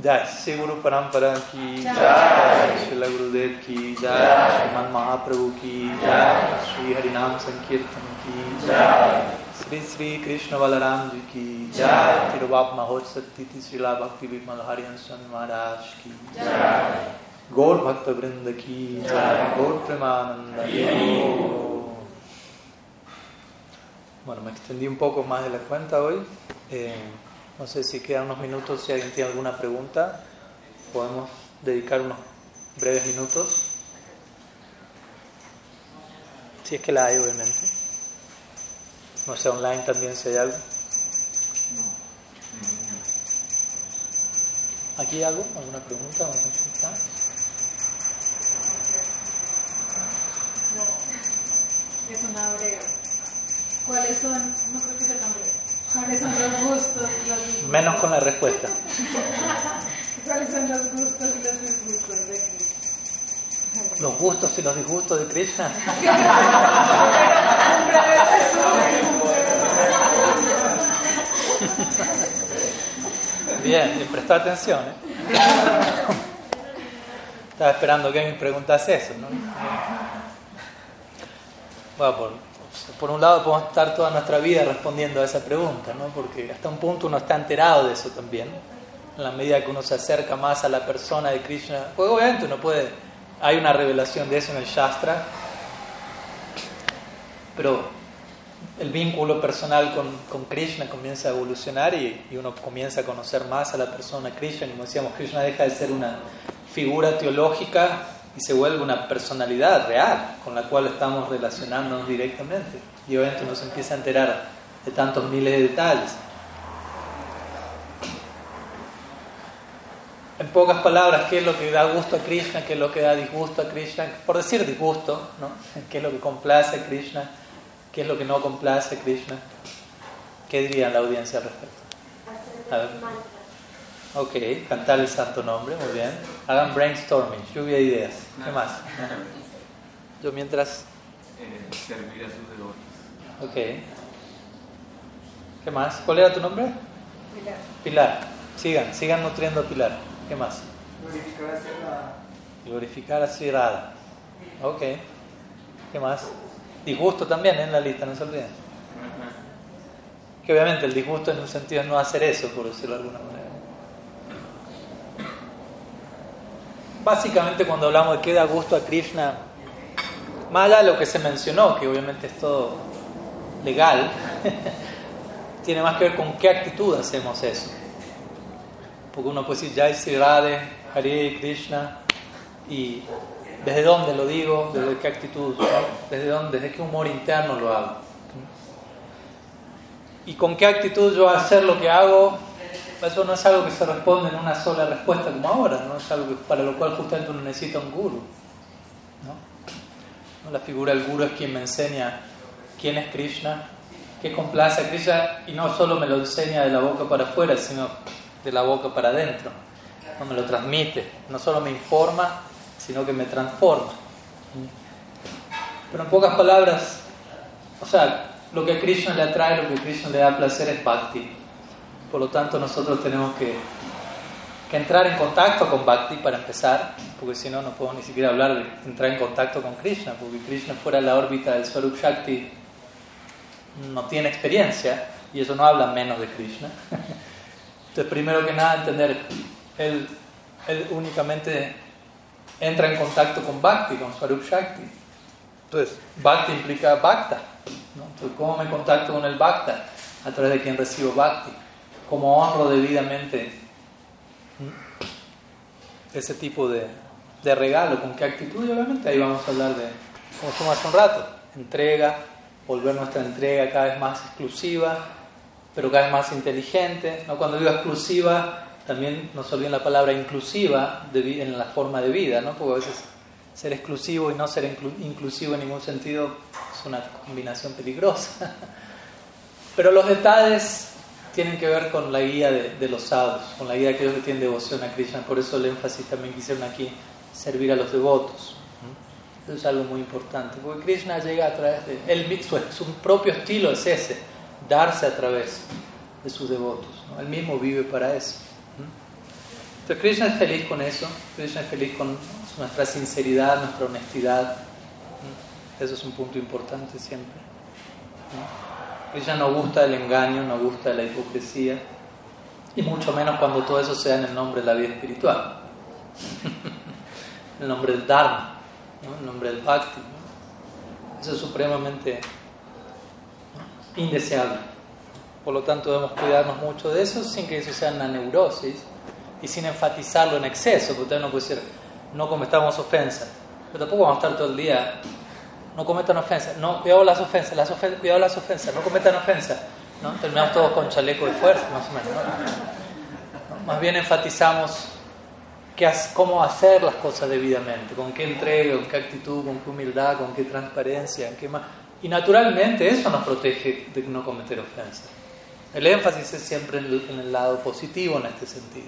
जय श्री गुरु परंपरा की जय श्रीला गुरुदेव की जय श्रीमन महाप्रभु की जय श्री हरिनाम संकीर्तन की जय श्री श्री कृष्ण बलराम जी की जय तिरुवाप महोत्सव तिथि श्रीला भक्ति विमल हरिहंस महाराज की जय गौर भक्त वृंद की जय गौर Premanand Bueno, me extendí un poco más de la cuenta hoy. Eh, no sé si quedan unos minutos, si alguien tiene alguna pregunta, podemos dedicar unos breves minutos. Si es que la hay, obviamente. No sé, online también si hay algo. ¿Aquí hay algo? ¿Alguna pregunta? ¿Alguna consulta? No, es una breve. ¿Cuáles son, no creo que se cambie, cuáles son los gustos y los disgustos? Menos con la respuesta. ¿Cuáles son los gustos y los disgustos de Cristo? Los gustos y los disgustos de Krishna. Bien, y presta atención. ¿eh? Estaba esperando que me preguntase eso, ¿no? Bueno, por, por un lado podemos estar toda nuestra vida respondiendo a esa pregunta, ¿no? Porque hasta un punto uno está enterado de eso también. En la medida que uno se acerca más a la persona de Krishna, pues obviamente uno puede, hay una revelación de eso en el Shastra, pero el vínculo personal con, con Krishna comienza a evolucionar y, uno comienza a conocer más a la persona Krishna. Como decíamos, Krishna deja de ser una figura teológica y se vuelve una personalidad real con la cual estamos relacionándonos directamente. Y obviamente uno se empieza a enterar de tantos miles de detalles. En pocas palabras, ¿qué es lo que da gusto a Krishna? ¿Qué es lo que da disgusto a Krishna? Por decir disgusto, ¿no? ¿Qué es lo que complace a Krishna? ¿Qué es lo que no complace a Krishna? ¿Qué diría la audiencia al respecto? A ver. Ok, cantar el santo nombre, muy bien. Hagan brainstorming, lluvia de ideas. ¿Qué más? Yo mientras... Eh, servir a sus devotos. Ok. ¿Qué más? ¿Cuál era tu nombre? Pilar. Pilar. Sigan, sigan nutriendo a Pilar. ¿Qué más? Glorificar a Sierra. Glorificar a. Ok. ¿Qué más? Disgusto también ¿eh? en la lista, no se olviden. Que obviamente el disgusto en un sentido es no hacer eso, por decirlo de alguna manera. Básicamente cuando hablamos de qué da gusto a Krishna, más allá de lo que se mencionó, que obviamente es todo legal, tiene más que ver con qué actitud hacemos eso. Porque uno puede decir Jai Sri Hare Krishna, y desde dónde lo digo, desde qué actitud, ¿no? desde dónde, desde qué humor interno lo hago. Y con qué actitud yo hacer lo que hago, eso no es algo que se responde en una sola respuesta como ahora, ¿no? es algo para lo cual justamente uno necesita un guru. La figura del guru es quien me enseña quién es Krishna, qué complace a Krishna y no solo me lo enseña de la boca para afuera, sino de la boca para adentro. No me lo transmite, no solo me informa, sino que me transforma. Pero en pocas palabras, o sea, lo que a Krishna le atrae, lo que a Krishna le da placer es Bhakti. Por lo tanto, nosotros tenemos que, que entrar en contacto con Bhakti para empezar, porque si no, no podemos ni siquiera hablar de entrar en contacto con Krishna, porque Krishna fuera de la órbita del Swarup Shakti no tiene experiencia, y eso no habla menos de Krishna. Entonces, primero que nada, entender, él, él únicamente entra en contacto con Bhakti, con Swarup Shakti. Entonces, Bhakti implica Bhakta. ¿no? Entonces, ¿cómo me contacto con el Bhakta? A través de quien recibo Bhakti. ¿Cómo honro debidamente ese tipo de, de regalo? ¿Con qué actitud? Y obviamente ahí vamos a hablar de, como dijimos hace un rato, entrega, volver nuestra entrega cada vez más exclusiva, pero cada vez más inteligente. ¿no? Cuando digo exclusiva, también no se olviden la palabra inclusiva en la forma de vida, ¿no? porque a veces ser exclusivo y no ser inclu, inclusivo en ningún sentido es una combinación peligrosa. Pero los detalles tienen que ver con la guía de, los sadhus, con la guía de aquellos que tienen devoción a Krishna. Por eso el énfasis también quisieron aquí servir a los devotos. Eso es algo muy importante, porque Krishna llega a través de él, su, su propio estilo es ese, darse a través de sus devotos. ¿no? Él mismo vive para eso. Entonces Krishna es feliz con eso, Krishna es feliz con nuestra sinceridad, nuestra honestidad. Eso es un punto importante siempre. Krishna no gusta del engaño, no gusta la hipocresía, y mucho menos cuando todo eso sea en el nombre de la vida espiritual, el nombre del Dharma, ¿no? el nombre del Bhakti. Eso es supremamente indeseable. Por lo tanto, debemos cuidarnos mucho de eso sin que eso sea una neurosis y sin enfatizarlo en exceso, porque usted no puede decir, no cometamos ofensas, pero tampoco vamos a estar todo el día, no cometan ofensas, no, cuidado las ofensas, las ofensas cuidado las ofensas, no cometan ofensas, ¿no? Terminamos todos con chaleco de fuerza, más o menos. ¿no? Más bien enfatizamos cómo hacer las cosas debidamente, con qué entrega, con qué actitud, con qué humildad, con qué transparencia. Y naturalmente eso nos protege de no cometer ofensas. El énfasis es siempre en el, lado positivo en este sentido.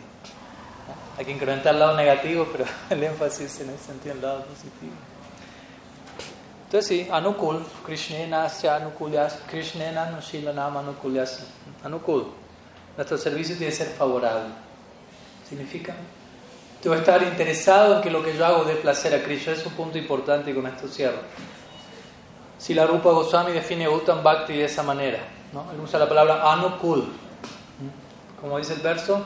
Hay que incrementar el lado negativo, pero el énfasis en ese sentido en el lado positivo. Entonces sí, Anukul, Krishnena Sya Anukulyas, Krishnena Nushilanam Anukulyas, Anukul. Nuestro servicio tiene que ser favorable. ¿Significa? Debo estar interesado en que lo que yo hago dé placer a Krishna. Es un punto importante con esto cierro. Si la Rupa Goswami define Uttam Bhakti de esa manera, ¿no? él usa la palabra Anukul. Como dice el verso,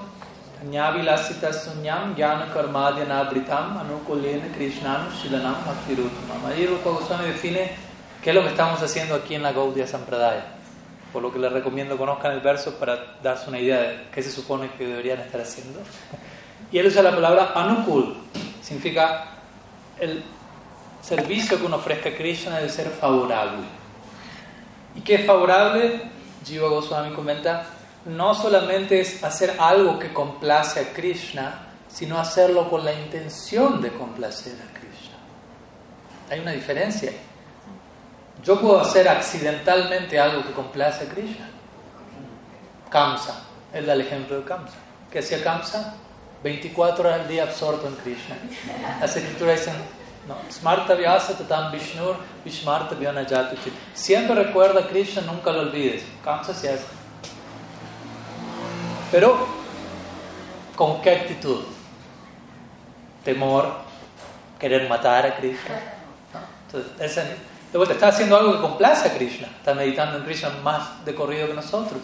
Karmadhyana britam anukulena krishnanu shilanam bhaktirutamam. Ahí Rupa Goswami define qué es lo que estamos haciendo aquí en la Gaudiya Sampradaya. Por lo que les recomiendo conozcan el verso para darse una idea de qué se supone que deberían estar haciendo. Y él usa la palabra anukul, significa el servicio que uno ofrezca a Krishna debe ser favorable. ¿Y qué es favorable? Jiva Goswami comenta, no solamente es hacer algo que complace a Krishna, sino hacerlo con la intención de complacer a Krishna. Hay una diferencia. Yo puedo hacer accidentalmente algo que complace a Krishna. Kamsa, él da el ejemplo de Kamsa. ¿Qué hacía Kamsa? 24 horas al día absorto en Krishna. Las escrituras dicen, no, Smarta Vyasa tatam Vishnur Vishmarta Siempre recuerda a Krishna, nunca lo olvides. Kamsa se hace. Pero, ¿con qué actitud? Temor, querer matar a Krishna. Entonces, ese, de vuelta, está haciendo algo que complace a Krishna. Está meditando en Krishna más de corrido que nosotros.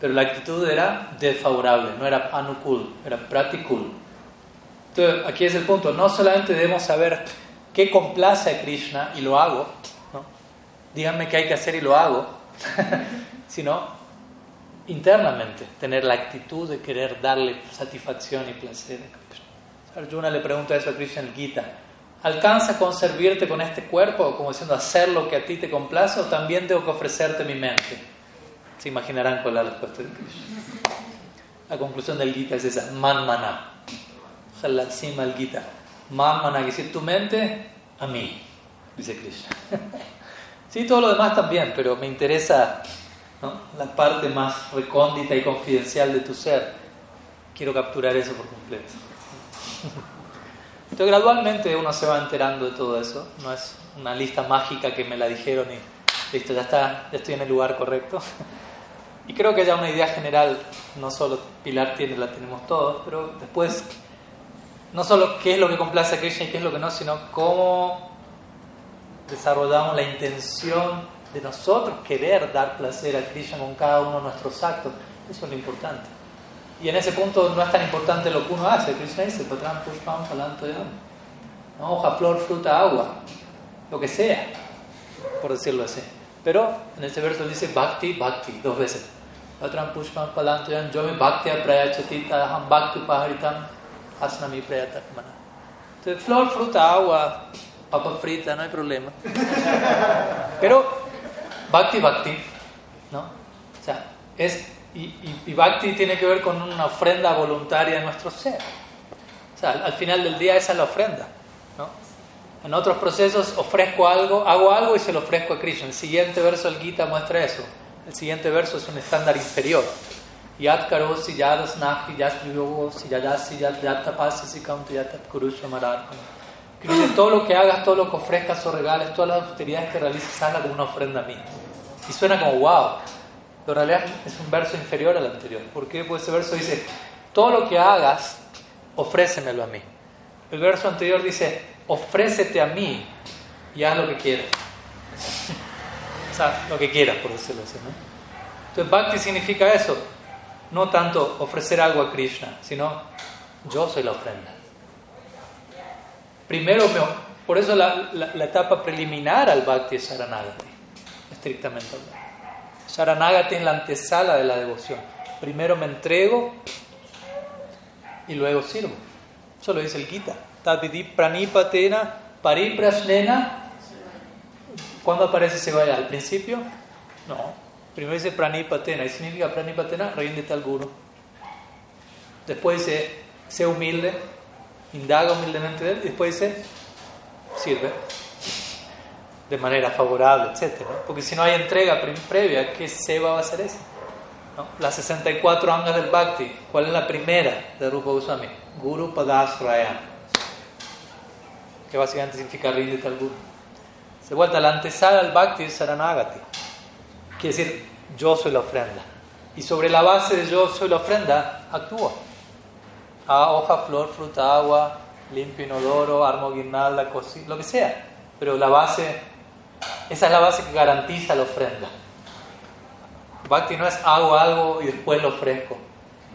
Pero la actitud era desfavorable, no era anukul, era pratikul. Entonces, aquí es el punto. No solamente debemos saber qué complace a Krishna y lo hago, ¿no? díganme qué hay que hacer y lo hago, sino internamente tener la actitud de querer darle satisfacción y placer a. Arjuna le pregunta eso a Krishna en Gita. ¿Alcanza con servirte con este cuerpo, como diciendo hacer lo que a ti te complace, o también tengo que ofrecerte mi mente? Se imaginarán cuál es la respuesta de Krishna. La conclusión del Gita es esa, manmana. Cima del Gita. Manmana, que decir tu mente, a mí, dice Krishna. sí, todo lo demás también, pero me interesa ¿no? la parte más recóndita y confidencial de tu ser. Quiero capturar eso por completo. Entonces gradualmente uno se va enterando de todo eso. No es una lista mágica que me la dijeron y listo, ya, está, ya estoy en el lugar correcto. Y creo que ya una idea general, no solo Pilar tiene, la tenemos todos, pero después, no solo qué es lo que complace a Krishna y qué es lo que no, sino cómo desarrollamos la intención de nosotros querer dar placer a Krishna con cada uno de nuestros actos. Eso es lo importante. Y en ese punto no es tan importante lo que uno hace. Krishna dice, Patram Pushpam Falanto ¿no? Hoja, flor, fruta, agua, lo que sea, por decirlo así. Pero en ese verso dice Bhakti, Bhakti, dos veces. Patram Pushpam Falanto yo me Bhakti Prayachati Taham Bhakti Paharitam Asnami Prayatakmana. Entonces, flor, fruta, agua, papa frita, no hay problema. Pero Bhakti, Bhakti, ¿no? O sea, es y, y, Bhakti tiene que ver con una ofrenda voluntaria de nuestro ser. O sea, al, al, final del día esa es la ofrenda. ¿no? En otros procesos ofrezco algo, hago algo y se lo ofrezco a Krishna. El siguiente verso del Gita muestra eso. El siguiente verso es un estándar inferior. Yat karosi yadas nahi yat yogosi yadasi yat yatapasi sikamtu yatat kurushamararpana. Krishna, todo lo que hagas, todo lo que ofrezcas o regales, todas las austeridades que realices, hazla como una ofrenda a. Y suena como wow. Pero en realidad es un verso inferior al anterior. ¿Por qué? Pues ese verso dice, todo lo que hagas, ofrécemelo a mí. El verso anterior dice, ofrécete a mí y haz lo que quieras. O sea, lo que quieras, por decirlo así. ¿no? Entonces, bhakti significa eso. No tanto ofrecer algo a Krishna, sino yo soy la ofrenda. Primero, por eso la, la, etapa preliminar al bhakti es Sharanagati, estrictamente hablando. Sharanagati es la antesala de la devoción. Primero me entrego y luego sirvo. Eso lo dice el Gita. Pranipatena pariprasnena. ¿Cuándo aparece ese vaya? ¿Al principio? No. Primero dice pranipatena. ¿Y significa pranipatena? Ríndete al guru. Después dice, sé humilde, indaga humildemente de él. Después dice, sirve de manera favorable, etc. Porque si no hay entrega previa, ¿qué seva va a ser eso? ¿No? Las 64 angas del Bhakti, ¿cuál es la primera de Rupa Goswami? Guru Padasraya, que básicamente significa ríndete al Guru. Se vuelta la antesala al Bhakti es Saranagati, quiere decir yo soy la ofrenda. Y sobre la base de yo soy la ofrenda, actúa. A hoja, flor, fruta, agua, limpio, inodoro, armo, guirnalda, lo que sea. Pero la base, esa es la base que garantiza la ofrenda. Bhakti no es hago algo y después lo ofrezco.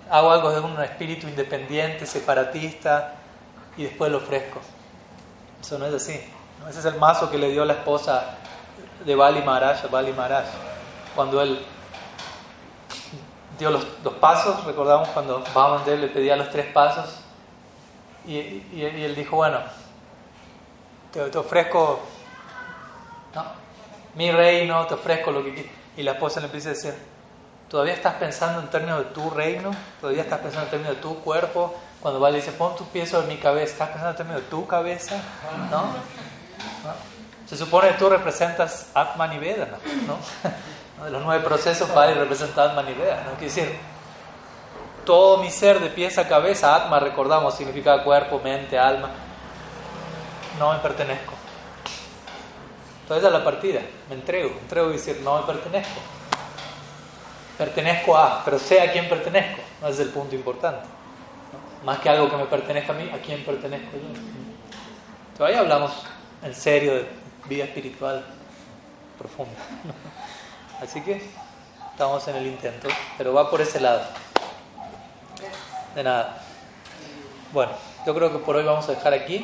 Hago algo de un espíritu independiente, separatista y después lo ofrezco. Eso no es así. Ese es el mazo que le dio la esposa de Bali Maharaj Bali Maharaj. Cuando él dio los, pasos, recordamos cuando Bhamandev le pedía los tres pasos y, él dijo, bueno, te, ofrezco mi reino, te ofrezco lo que quieras. Y la esposa le empieza a decir, ¿todavía estás pensando en términos de tu reino? ¿Todavía estás pensando en términos de tu cuerpo? Cuando va le dice, pon tus pies sobre mi cabeza, ¿estás pensando en términos de tu cabeza? ¿No? Se supone que tú representas Atman y Vedana, ¿no? De los nueve procesos, Padre representa Atman y Vedana. ¿no? Quiere decir, todo mi ser de pies a cabeza, Atma, recordamos, significa cuerpo, mente, alma, no me pertenezco. Entonces a la partida, me entrego, entrego y decir, no me pertenezco. Pertenezco a, pero sé a quién pertenezco, no es el punto importante. Más que algo que me pertenezca a mí, a quién pertenezco yo. Todavía hablamos en serio de vida espiritual profunda. Así que estamos en el intento, pero va por ese lado. De nada. Bueno, yo creo que por hoy vamos a dejar aquí.